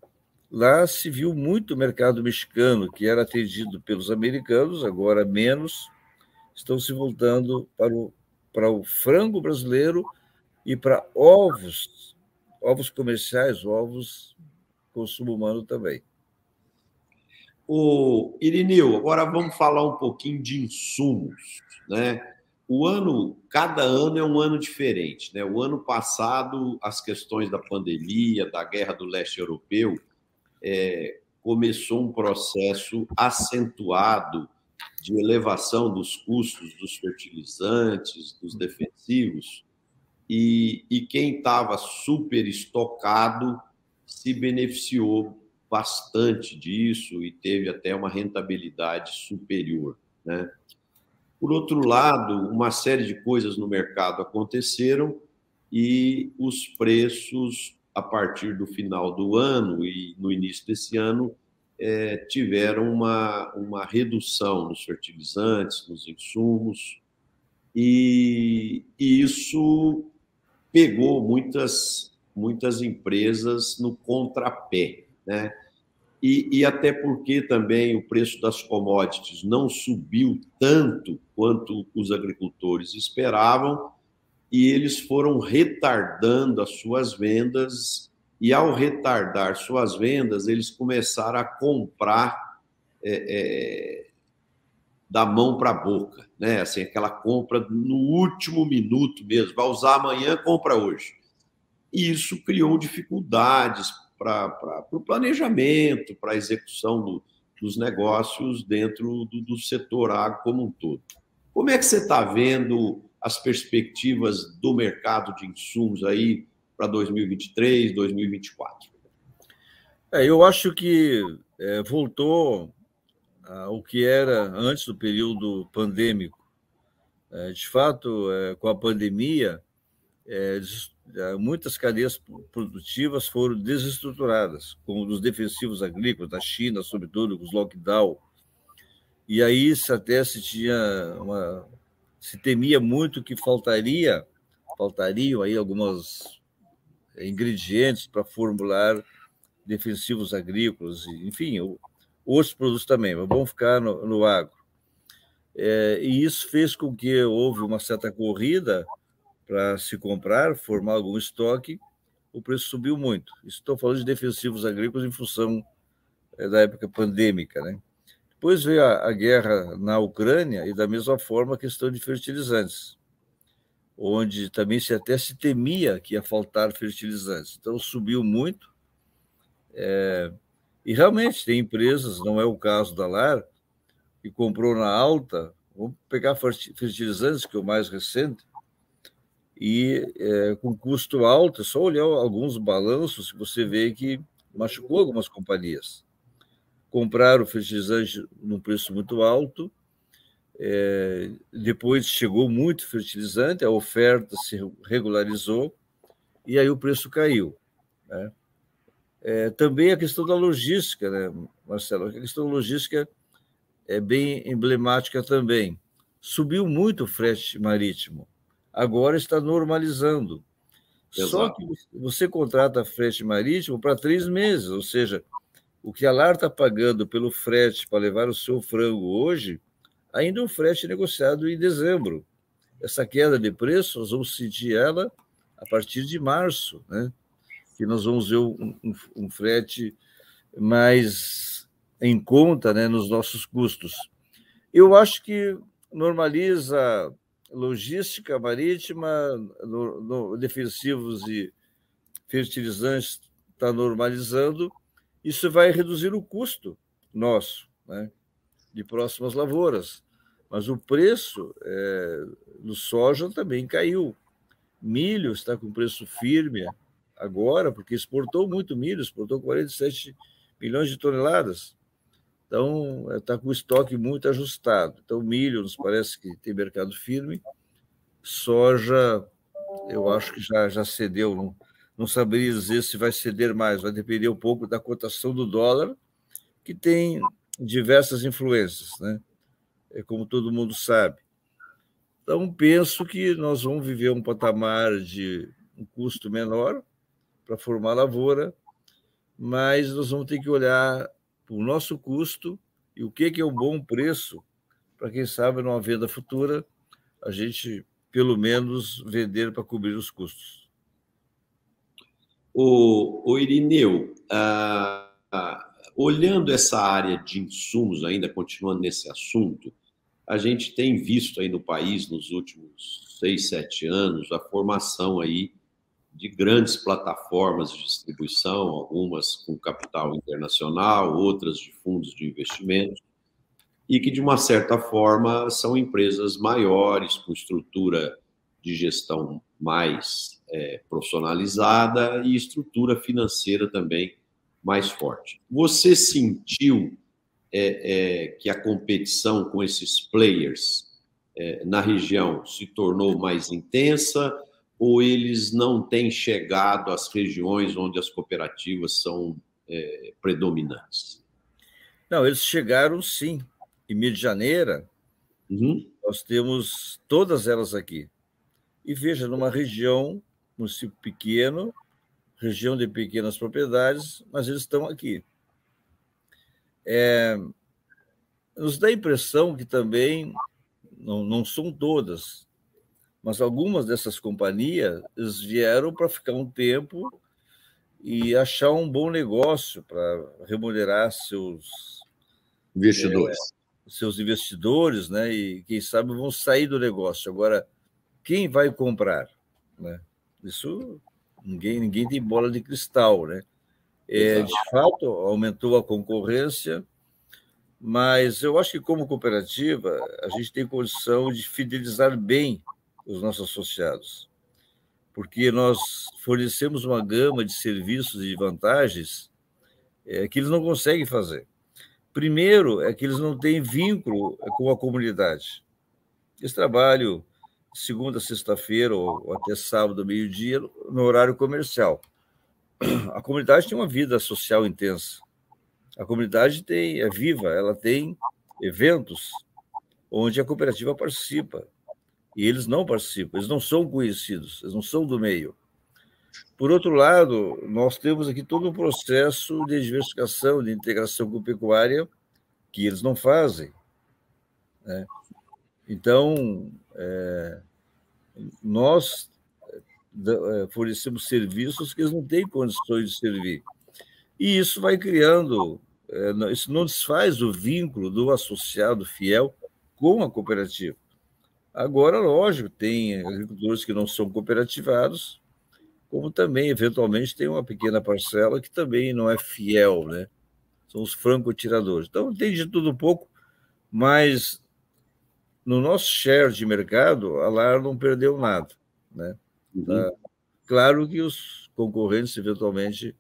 Lá se viu muito mercado mexicano, que era atendido pelos americanos, agora menos, estão se voltando para o, para o frango brasileiro e para ovos ovos comerciais, ovos consumo humano também. O Irineu, agora vamos falar um pouquinho de insumos, né? O ano, cada ano é um ano diferente, né? O ano passado, as questões da pandemia, da guerra do leste europeu, é, começou um processo acentuado de elevação dos custos dos fertilizantes, dos defensivos, e, e quem estava super estocado se beneficiou bastante disso e teve até uma rentabilidade superior. Né? Por outro lado, uma série de coisas no mercado aconteceram e os preços, a partir do final do ano e no início desse ano, é, tiveram uma, uma redução nos fertilizantes, nos insumos, e, e isso pegou muitas, muitas empresas no contrapé, né? E, e, até porque também o preço das commodities não subiu tanto quanto os agricultores esperavam, e eles foram retardando as suas vendas, e ao retardar suas vendas, eles começaram a comprar é, é, da mão para a boca, né? Assim, aquela compra no último minuto mesmo, vai usar amanhã, compra hoje. E isso criou dificuldades para o planejamento, para a execução do, dos negócios dentro do, do setor agro como um todo. Como é que você está vendo as perspectivas do mercado de insumos aí para 2023, 2024? É, eu acho que é, voltou o que era antes do período pandêmico. É, de fato, é, com a pandemia, é, muitas cadeias produtivas foram desestruturadas, como dos defensivos agrícolas da China, sobretudo com os lockdown. E aí até se tinha uma, se temia muito que faltaria, faltariam aí algumas ingredientes para formular defensivos agrícolas, enfim, outros produtos também, mas vamos ficar no, no agro. É, e isso fez com que houve uma certa corrida para se comprar, formar algum estoque, o preço subiu muito. Estou falando de defensivos agrícolas em função é, da época pandêmica, né? Depois veio a, a, guerra na Ucrânia e, da mesma forma, a questão de fertilizantes, onde também se até se temia que ia faltar fertilizantes. Então, subiu muito. É, e realmente tem empresas, não é o caso da LAR, que comprou na alta, vamos pegar fertilizantes, que é o mais recente, e é, com custo alto, é só olhar alguns balanços, você vê que machucou algumas companhias compraram fertilizante num preço muito alto, é, depois chegou muito fertilizante, a oferta se regularizou e aí o preço caiu. Né? É, também a questão da logística, né, Marcelo? A questão da logística é bem emblemática também. Subiu muito o frete marítimo, agora está normalizando. Exato. Só que você contrata frete marítimo para três meses, ou seja, o que a LAR está pagando pelo frete para levar o seu frango hoje, ainda é um frete negociado em dezembro. Essa queda de preço, nós vamos sentir ela a partir de março, né? que nós vamos ver um, um, um frete mais em conta né, nos nossos custos. Eu acho que normaliza logística marítima, no, no, defensivos e fertilizantes está normalizando, isso vai reduzir o custo nosso, né, de próximas lavouras. Mas o preço é, do soja também caiu. Milho está com preço firme agora, porque exportou muito milho, exportou 47 milhões de toneladas. Então, está com o estoque muito ajustado. Então, milho nos parece que tem mercado firme. Soja, eu acho que já, já cedeu, não, não saberia dizer se vai ceder mais, vai depender um pouco da cotação do dólar, que tem diversas influências, né? É como todo mundo sabe. Então, penso que nós vamos viver um patamar de um custo menor para formar lavoura, mas nós vamos ter que olhar o nosso custo e o que é um bom preço para quem sabe numa venda futura a gente pelo menos vender para cobrir os custos. O, o Irineu, ah, ah, olhando essa área de insumos, ainda continuando nesse assunto, a gente tem visto aí no país, nos últimos seis, sete anos, a formação aí de grandes plataformas de distribuição, algumas com capital internacional, outras de fundos de investimento, e que, de uma certa forma, são empresas maiores, com estrutura de gestão mais é, profissionalizada e estrutura financeira também mais forte. Você sentiu é, é, que a competição com esses players é, na região se tornou mais intensa ou eles não têm chegado às regiões onde as cooperativas são é, predominantes? Não, eles chegaram sim. Em Medianeira, uhum. nós temos todas elas aqui. E veja, numa região, município pequeno, região de pequenas propriedades, mas eles estão aqui. É, nos dá a impressão que também, não, não são todas, mas algumas dessas companhias vieram para ficar um tempo e achar um bom negócio para remunerar seus investidores. É, seus investidores, né? E quem sabe vão sair do negócio. Agora, quem vai comprar? Né? Isso ninguém, ninguém tem bola de cristal, né? É, de fato, aumentou a concorrência, mas eu acho que, como cooperativa, a gente tem condição de fidelizar bem os nossos associados, porque nós fornecemos uma gama de serviços e vantagens é, que eles não conseguem fazer. Primeiro, é que eles não têm vínculo com a comunidade. Esse trabalho segunda, sexta-feira ou até sábado, meio-dia, no horário comercial. A comunidade tem uma vida social intensa. A comunidade tem, é viva, ela tem eventos onde a cooperativa participa. E eles não participam, eles não são conhecidos, eles não são do meio. Por outro lado, nós temos aqui todo um processo de diversificação, de integração com pecuária, que eles não fazem. Né? Então, é, nós é, fornecemos serviços que eles não têm condições de servir. E isso vai criando, é, isso não desfaz o vínculo do associado fiel com a cooperativa. Agora, lógico, tem agricultores que não são cooperativados, como também, eventualmente, tem uma pequena parcela que também não é fiel, né? São os franco-tiradores. Então, tem de tudo um pouco, mas no nosso share de mercado, a LAR não perdeu nada, né? Uhum. Tá? Claro que os concorrentes, eventualmente,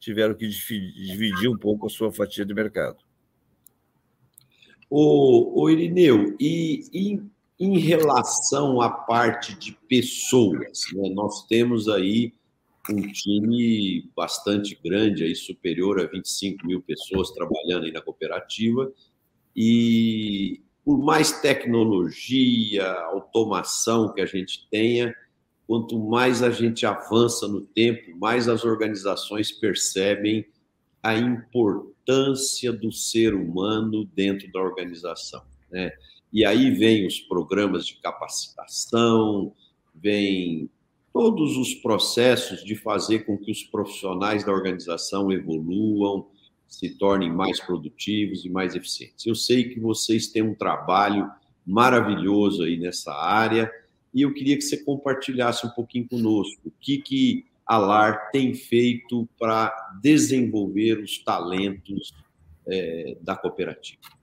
tiveram que dividir um pouco a sua fatia de mercado. O, o Irineu, e, e em relação à parte de pessoas, né, nós temos aí um time bastante grande, aí superior a 25 mil pessoas trabalhando aí na cooperativa, e por mais tecnologia, automação que a gente tenha, quanto mais a gente avança no tempo, mais as organizações percebem a importância do ser humano dentro da organização, né? E aí vem os programas de capacitação, vem todos os processos de fazer com que os profissionais da organização evoluam, se tornem mais produtivos e mais eficientes. Eu sei que vocês têm um trabalho maravilhoso aí nessa área e eu queria que você compartilhasse um pouquinho conosco o que, que a LAR tem feito para desenvolver os talentos é, da cooperativa.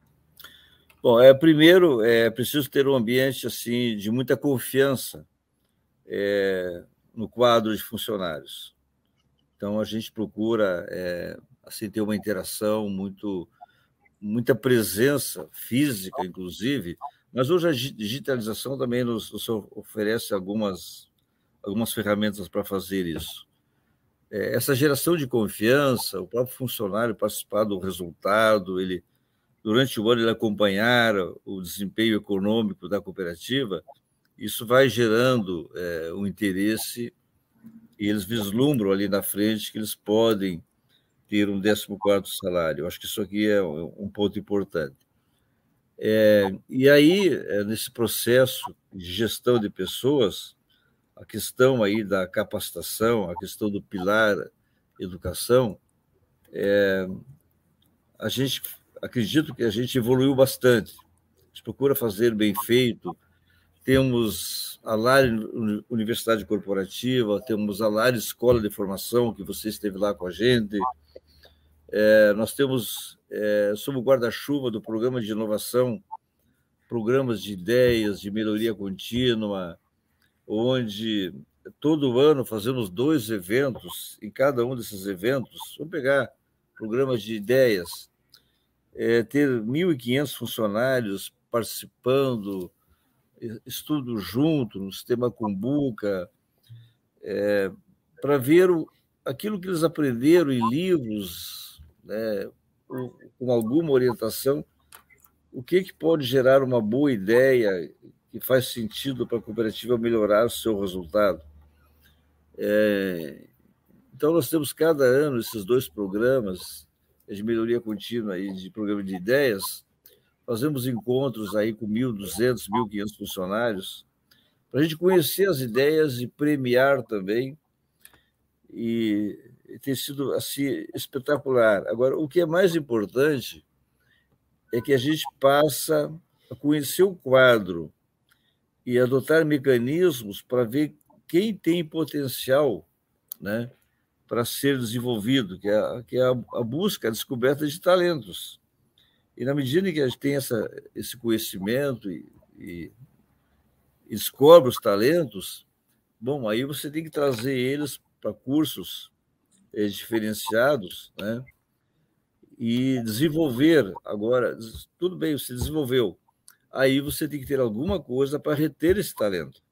Bom, é, primeiro é preciso ter um ambiente assim de muita confiança é, no quadro de funcionários. Então a gente procura é, assim ter uma interação muito muita presença física, inclusive. Mas hoje a digitalização também nos, nos oferece algumas algumas ferramentas para fazer isso. É, essa geração de confiança, o próprio funcionário participar do resultado, ele durante o ano ele acompanhar o desempenho econômico da cooperativa, isso vai gerando é, um interesse e eles vislumbram ali na frente que eles podem ter um 14 salário. Eu acho que isso aqui é um ponto importante. É, e aí, é, nesse processo de gestão de pessoas, a questão aí da capacitação, a questão do pilar educação, é, a gente acredito que a gente evoluiu bastante. A gente procura fazer bem feito. Temos a LAR Universidade Corporativa, temos a LAR Escola de Formação, que você esteve lá com a gente. É, nós temos, é, sob o guarda-chuva do programa de inovação, programas de ideias, de melhoria contínua, onde todo ano fazemos dois eventos, em cada um desses eventos, vamos pegar programas de ideias, é, ter 1.500 funcionários participando, estudo junto no sistema Cumbuca, é, para ver o, aquilo que eles aprenderam em livros, né, com alguma orientação, o que, que pode gerar uma boa ideia que faz sentido para a cooperativa melhorar o seu resultado. É, então, nós temos cada ano esses dois programas de melhoria contínua e de programa de ideias, fazemos encontros aí com 1.200, 1.500 funcionários, para a gente conhecer as ideias e premiar também. E tem sido assim espetacular. Agora, o que é mais importante é que a gente passa a conhecer o quadro e adotar mecanismos para ver quem tem potencial, né? Para ser desenvolvido, que é, que é a, a, busca, a descoberta de talentos. E na medida em que a gente tem essa, esse conhecimento e, e, descobre os talentos, bom, aí você tem que trazer eles para cursos é, diferenciados, né? E desenvolver agora, tudo bem, você desenvolveu, aí você tem que ter alguma coisa para reter esse talento?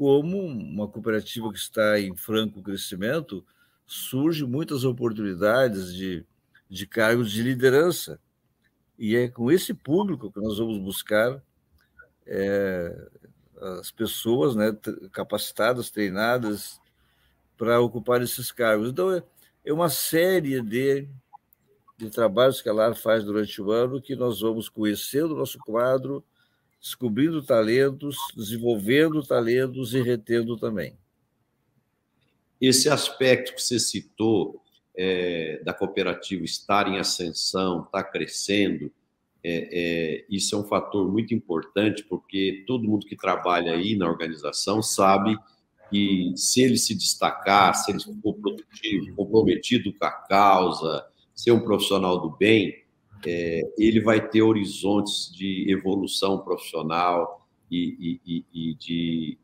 Como uma cooperativa que está em franco crescimento, surge muitas oportunidades de, de cargos de liderança. E é com esse público que nós vamos buscar é, as pessoas né, capacitadas, treinadas para ocupar esses cargos. Então, é, é uma série de, de trabalhos que a LAR faz durante o ano que nós vamos conhecendo o nosso quadro, descobrindo talentos, desenvolvendo talentos e retendo também. Esse aspecto que você citou é, da cooperativa estar em ascensão, estar tá crescendo, é, é, isso é um fator muito importante, porque todo mundo que trabalha aí na organização sabe que se ele se destacar, se ele for produtivo, comprometido com a causa, ser um profissional do bem, é, ele vai ter horizontes de evolução profissional e, e, e, de,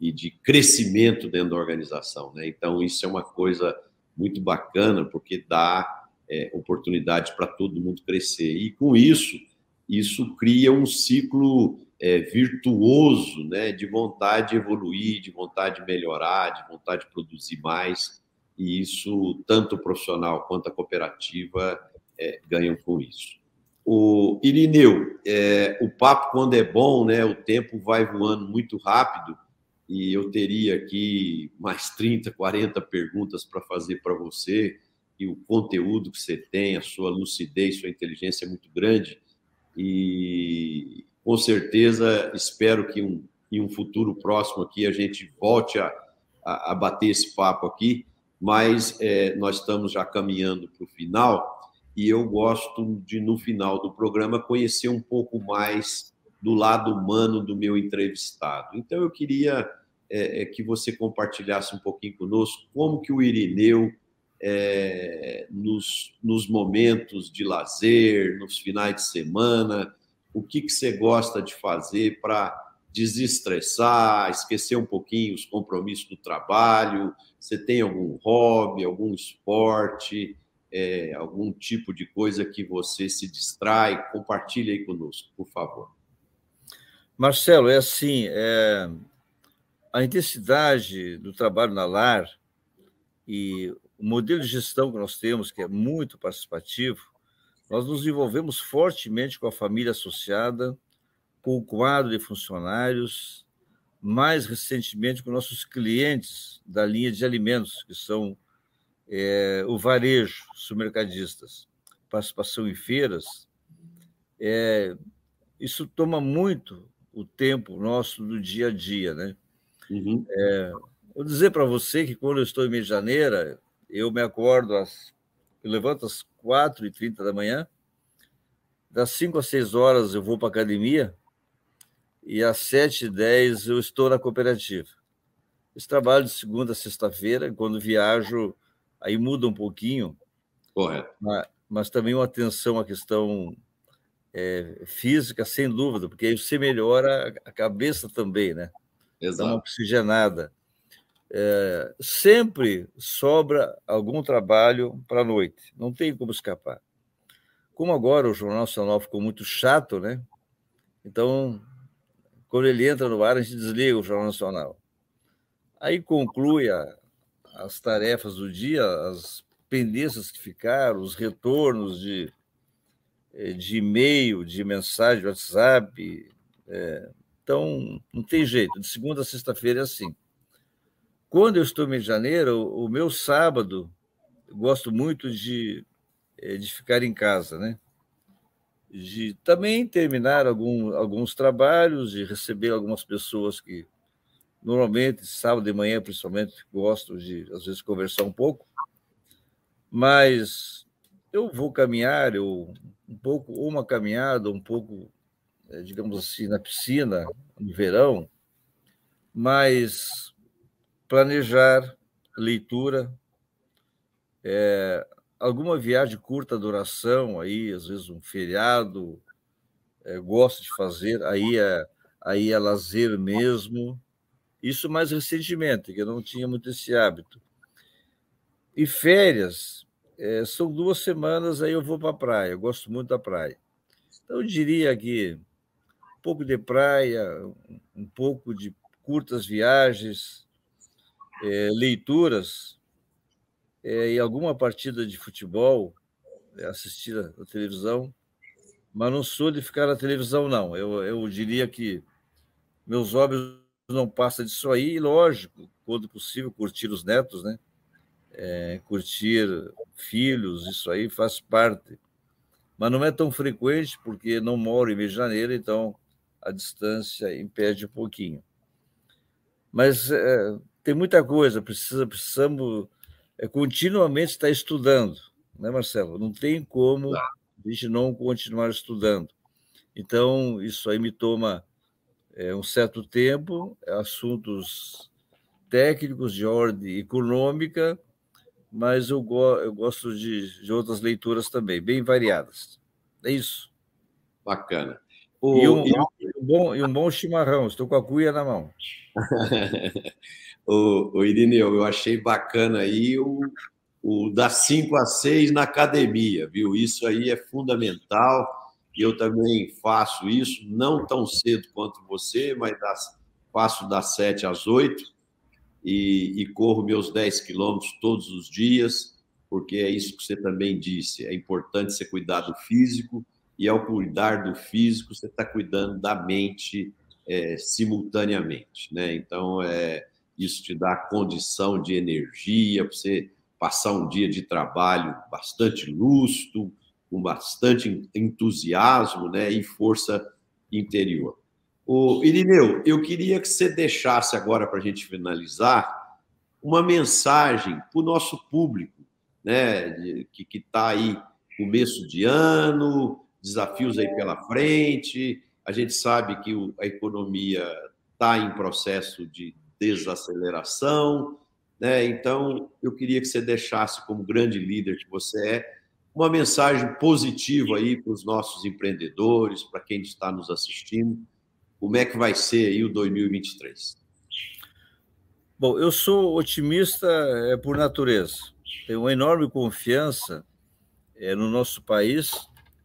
e de crescimento dentro da organização. Né? Então, isso é uma coisa muito bacana, porque dá é, oportunidade para todo mundo crescer. E com isso, isso cria um ciclo é, virtuoso né, de vontade de evoluir, de vontade de melhorar, de vontade de produzir mais. E isso, tanto o profissional quanto a cooperativa é, ganham com isso. O Irineu, é, o papo quando é bom, né, o tempo vai voando muito rápido e eu teria aqui mais 30, 40 perguntas para fazer para você e o conteúdo que você tem, a sua lucidez, sua inteligência é muito grande e com certeza espero que um, em um futuro próximo aqui a gente volte a, a, a bater esse papo aqui, mas é, nós estamos já caminhando para o final e eu gosto de, no final do programa, conhecer um pouco mais do lado humano do meu entrevistado. Então, eu queria é, é, que você compartilhasse um pouquinho conosco como que o Irineu, é, nos, nos momentos de lazer, nos finais de semana, o que, que você gosta de fazer para desestressar, esquecer um pouquinho os compromissos do trabalho? Você tem algum hobby, algum esporte? É, algum tipo de coisa que você se distrai, compartilhe aí conosco, por favor. Marcelo, é assim, é, a intensidade do trabalho na LAR e o modelo de gestão que nós temos, que é muito participativo, nós nos envolvemos fortemente com a família associada, com o quadro de funcionários, mais recentemente com nossos clientes da linha de alimentos, que são é, o varejo, supermercadistas, participação em feiras, é, isso toma muito o tempo nosso do dia a dia, né? Uhum. É, vou dizer para você que quando eu estou em Medianeira, eu me acordo às. Eu levanto às 4h30 da manhã, das 5 às 6 horas eu vou para a academia e às 7h10 eu estou na cooperativa. Esse trabalho de segunda a sexta-feira, quando viajo aí muda um pouquinho. Correto. Mas, mas também uma atenção à questão é, física, sem dúvida, porque aí você melhora a cabeça também, né? Exato. Dá uma oxigenada. É, sempre sobra algum trabalho para a noite, não tem como escapar. Como agora o Jornal Nacional ficou muito chato, né? Então, quando ele entra no ar, a gente desliga o Jornal Nacional. Aí conclui a, as tarefas do dia, as pendências que ficaram, os retornos de, eh, de e-mail, de mensagem, WhatsApp. É, então, não tem jeito, de segunda a sexta-feira é assim. Quando eu estou em Janeiro, o, o meu sábado, eu gosto muito de, eh, de ficar em casa, né? De também terminar algum, alguns trabalhos, de receber algumas pessoas que Normalmente, sábado de manhã, principalmente, gosto de, às vezes, conversar um pouco, mas eu vou caminhar, eu, um pouco, ou uma caminhada, um pouco, eh, digamos assim, na piscina, no verão, mas planejar leitura, é, alguma viagem curta duração, aí, às vezes um feriado, é, gosto de fazer, aí é, aí é lazer mesmo, isso mais recentemente, que eu não tinha muito esse hábito. E férias, é, são duas semanas, aí eu vou para a praia. Eu gosto muito da praia. Então, eu diria que um pouco de praia, um pouco de curtas viagens, é, leituras é, e alguma partida de futebol, é, assistir a televisão, mas não sou de ficar na televisão, não. Eu, eu diria que meus hobbies não passam disso aí, e lógico, quando possível, curtir os netos, né? É, curtir filhos, isso aí faz parte. Mas não é tão frequente, porque não moro em Rio de Janeiro, então a distância impede um pouquinho. Mas é, tem muita coisa, precisa, precisamos é, continuamente estar estudando, né, Marcelo? Não tem como a gente não continuar estudando. Então, isso aí me toma é, um certo tempo, assuntos técnicos de ordem econômica, mas eu, go eu gosto de, de, outras leituras também, bem variadas. É isso. Bacana. O, e, um, e... um bom, e um bom chimarrão, estou com a cuia na mão. (laughs) o, o Irineu, eu achei bacana aí o, o das 5 às 6 na academia, viu? Isso aí é fundamental eu também faço isso, não tão cedo quanto você, mas das, faço das 7 às 8 e, e corro meus 10 quilômetros todos os dias, porque é isso que você também disse, é importante você cuidar do físico, e ao cuidar do físico, você está cuidando da mente é, simultaneamente, né? Então, é, isso te dá condição de energia para você passar um dia de trabalho bastante lúcido, com bastante entusiasmo né, e força interior. O Irineu, eu queria que você deixasse agora para a gente finalizar uma mensagem para o nosso público, né, que está aí começo de ano, desafios aí pela frente. A gente sabe que a economia está em processo de desaceleração, né? Então eu queria que você deixasse como grande líder que você é uma mensagem positiva aí para os nossos empreendedores, para quem está nos assistindo. Como é que vai ser aí o 2023? Bom, eu sou otimista é, por natureza. Tenho uma enorme confiança é, no nosso país,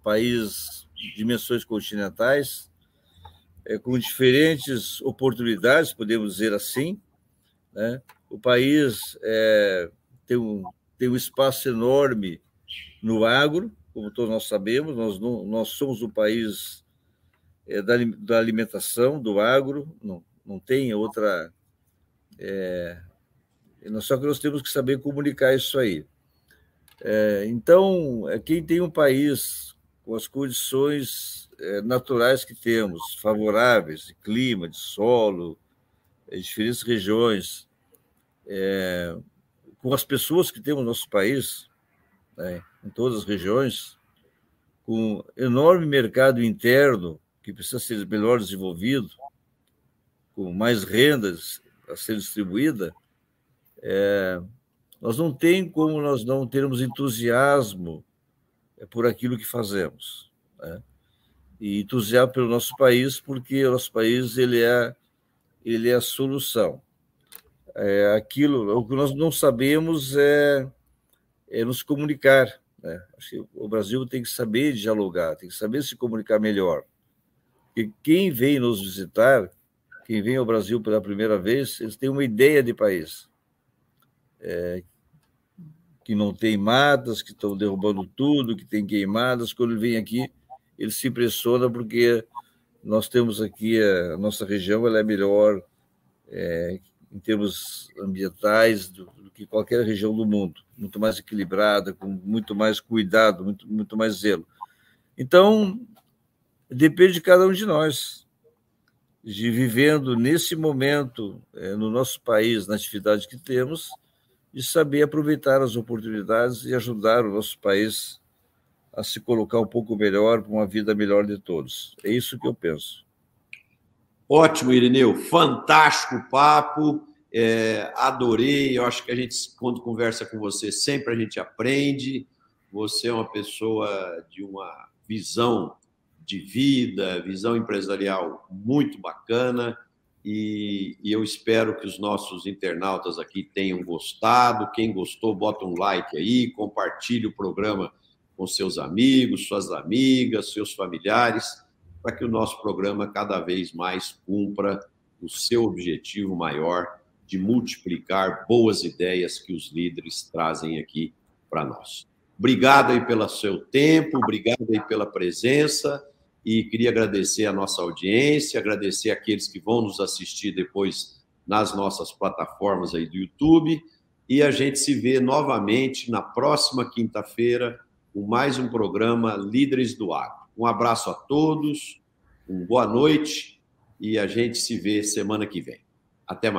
país de dimensões continentais, é, com diferentes oportunidades, podemos dizer assim. Né? O país tem, um, tem um espaço enorme no agro, como todos nós sabemos, nós, não, nós somos um país é, da, da, alimentação, do agro, não, não tem outra. É, só que nós temos que saber comunicar isso aí. É, então, é, quem tem um país com as condições é, naturais que temos, favoráveis, de clima, de solo, é, diferentes regiões, é, com as pessoas que temos no nosso país, né, em todas as regiões, com enorme mercado interno que precisa ser melhor desenvolvido, com mais rendas a ser distribuída, é, nós não tem como nós não termos entusiasmo é, por aquilo que fazemos. Né? E entusiasmo pelo nosso país, porque o nosso país ele é, ele é a solução. É, aquilo, o que nós não sabemos é é nos comunicar. Né? Acho que o Brasil tem que saber dialogar, tem que saber se comunicar melhor. E quem vem nos visitar, quem vem ao Brasil pela primeira vez, eles têm uma ideia de país. É, que não tem matas, que estão derrubando tudo, que tem queimadas. Quando ele vem aqui, ele se impressiona porque nós temos aqui a nossa região, ela é melhor é, em termos ambientais do, do, que qualquer região do mundo, muito mais equilibrada, com muito mais cuidado, muito, muito mais zelo. Então, depende de cada um de nós, de vivendo nesse momento, é, no nosso país, na atividade que temos, de saber aproveitar as oportunidades e ajudar o nosso país a se colocar um pouco melhor para uma vida melhor de todos. É isso que eu penso. Ótimo, Irineu. Fantástico papo. É, adorei. Eu acho que a gente, quando conversa com você, sempre a gente aprende. Você é uma pessoa de uma visão de vida, visão empresarial muito bacana. E, e, eu espero que os nossos internautas aqui tenham gostado. Quem gostou, bota um like aí, compartilhe o programa com seus amigos, suas amigas, seus familiares para que o nosso programa cada vez mais cumpra o seu objetivo maior de multiplicar boas ideias que os líderes trazem aqui para nós. Obrigado aí pelo seu tempo, obrigado aí pela presença e queria agradecer a nossa audiência, agradecer aqueles que vão nos assistir depois nas nossas plataformas aí do YouTube e a gente se vê novamente na próxima quinta-feira com mais um programa Líderes do Agro. Um abraço a todos, uma boa noite e a gente se vê semana que vem. Até mais.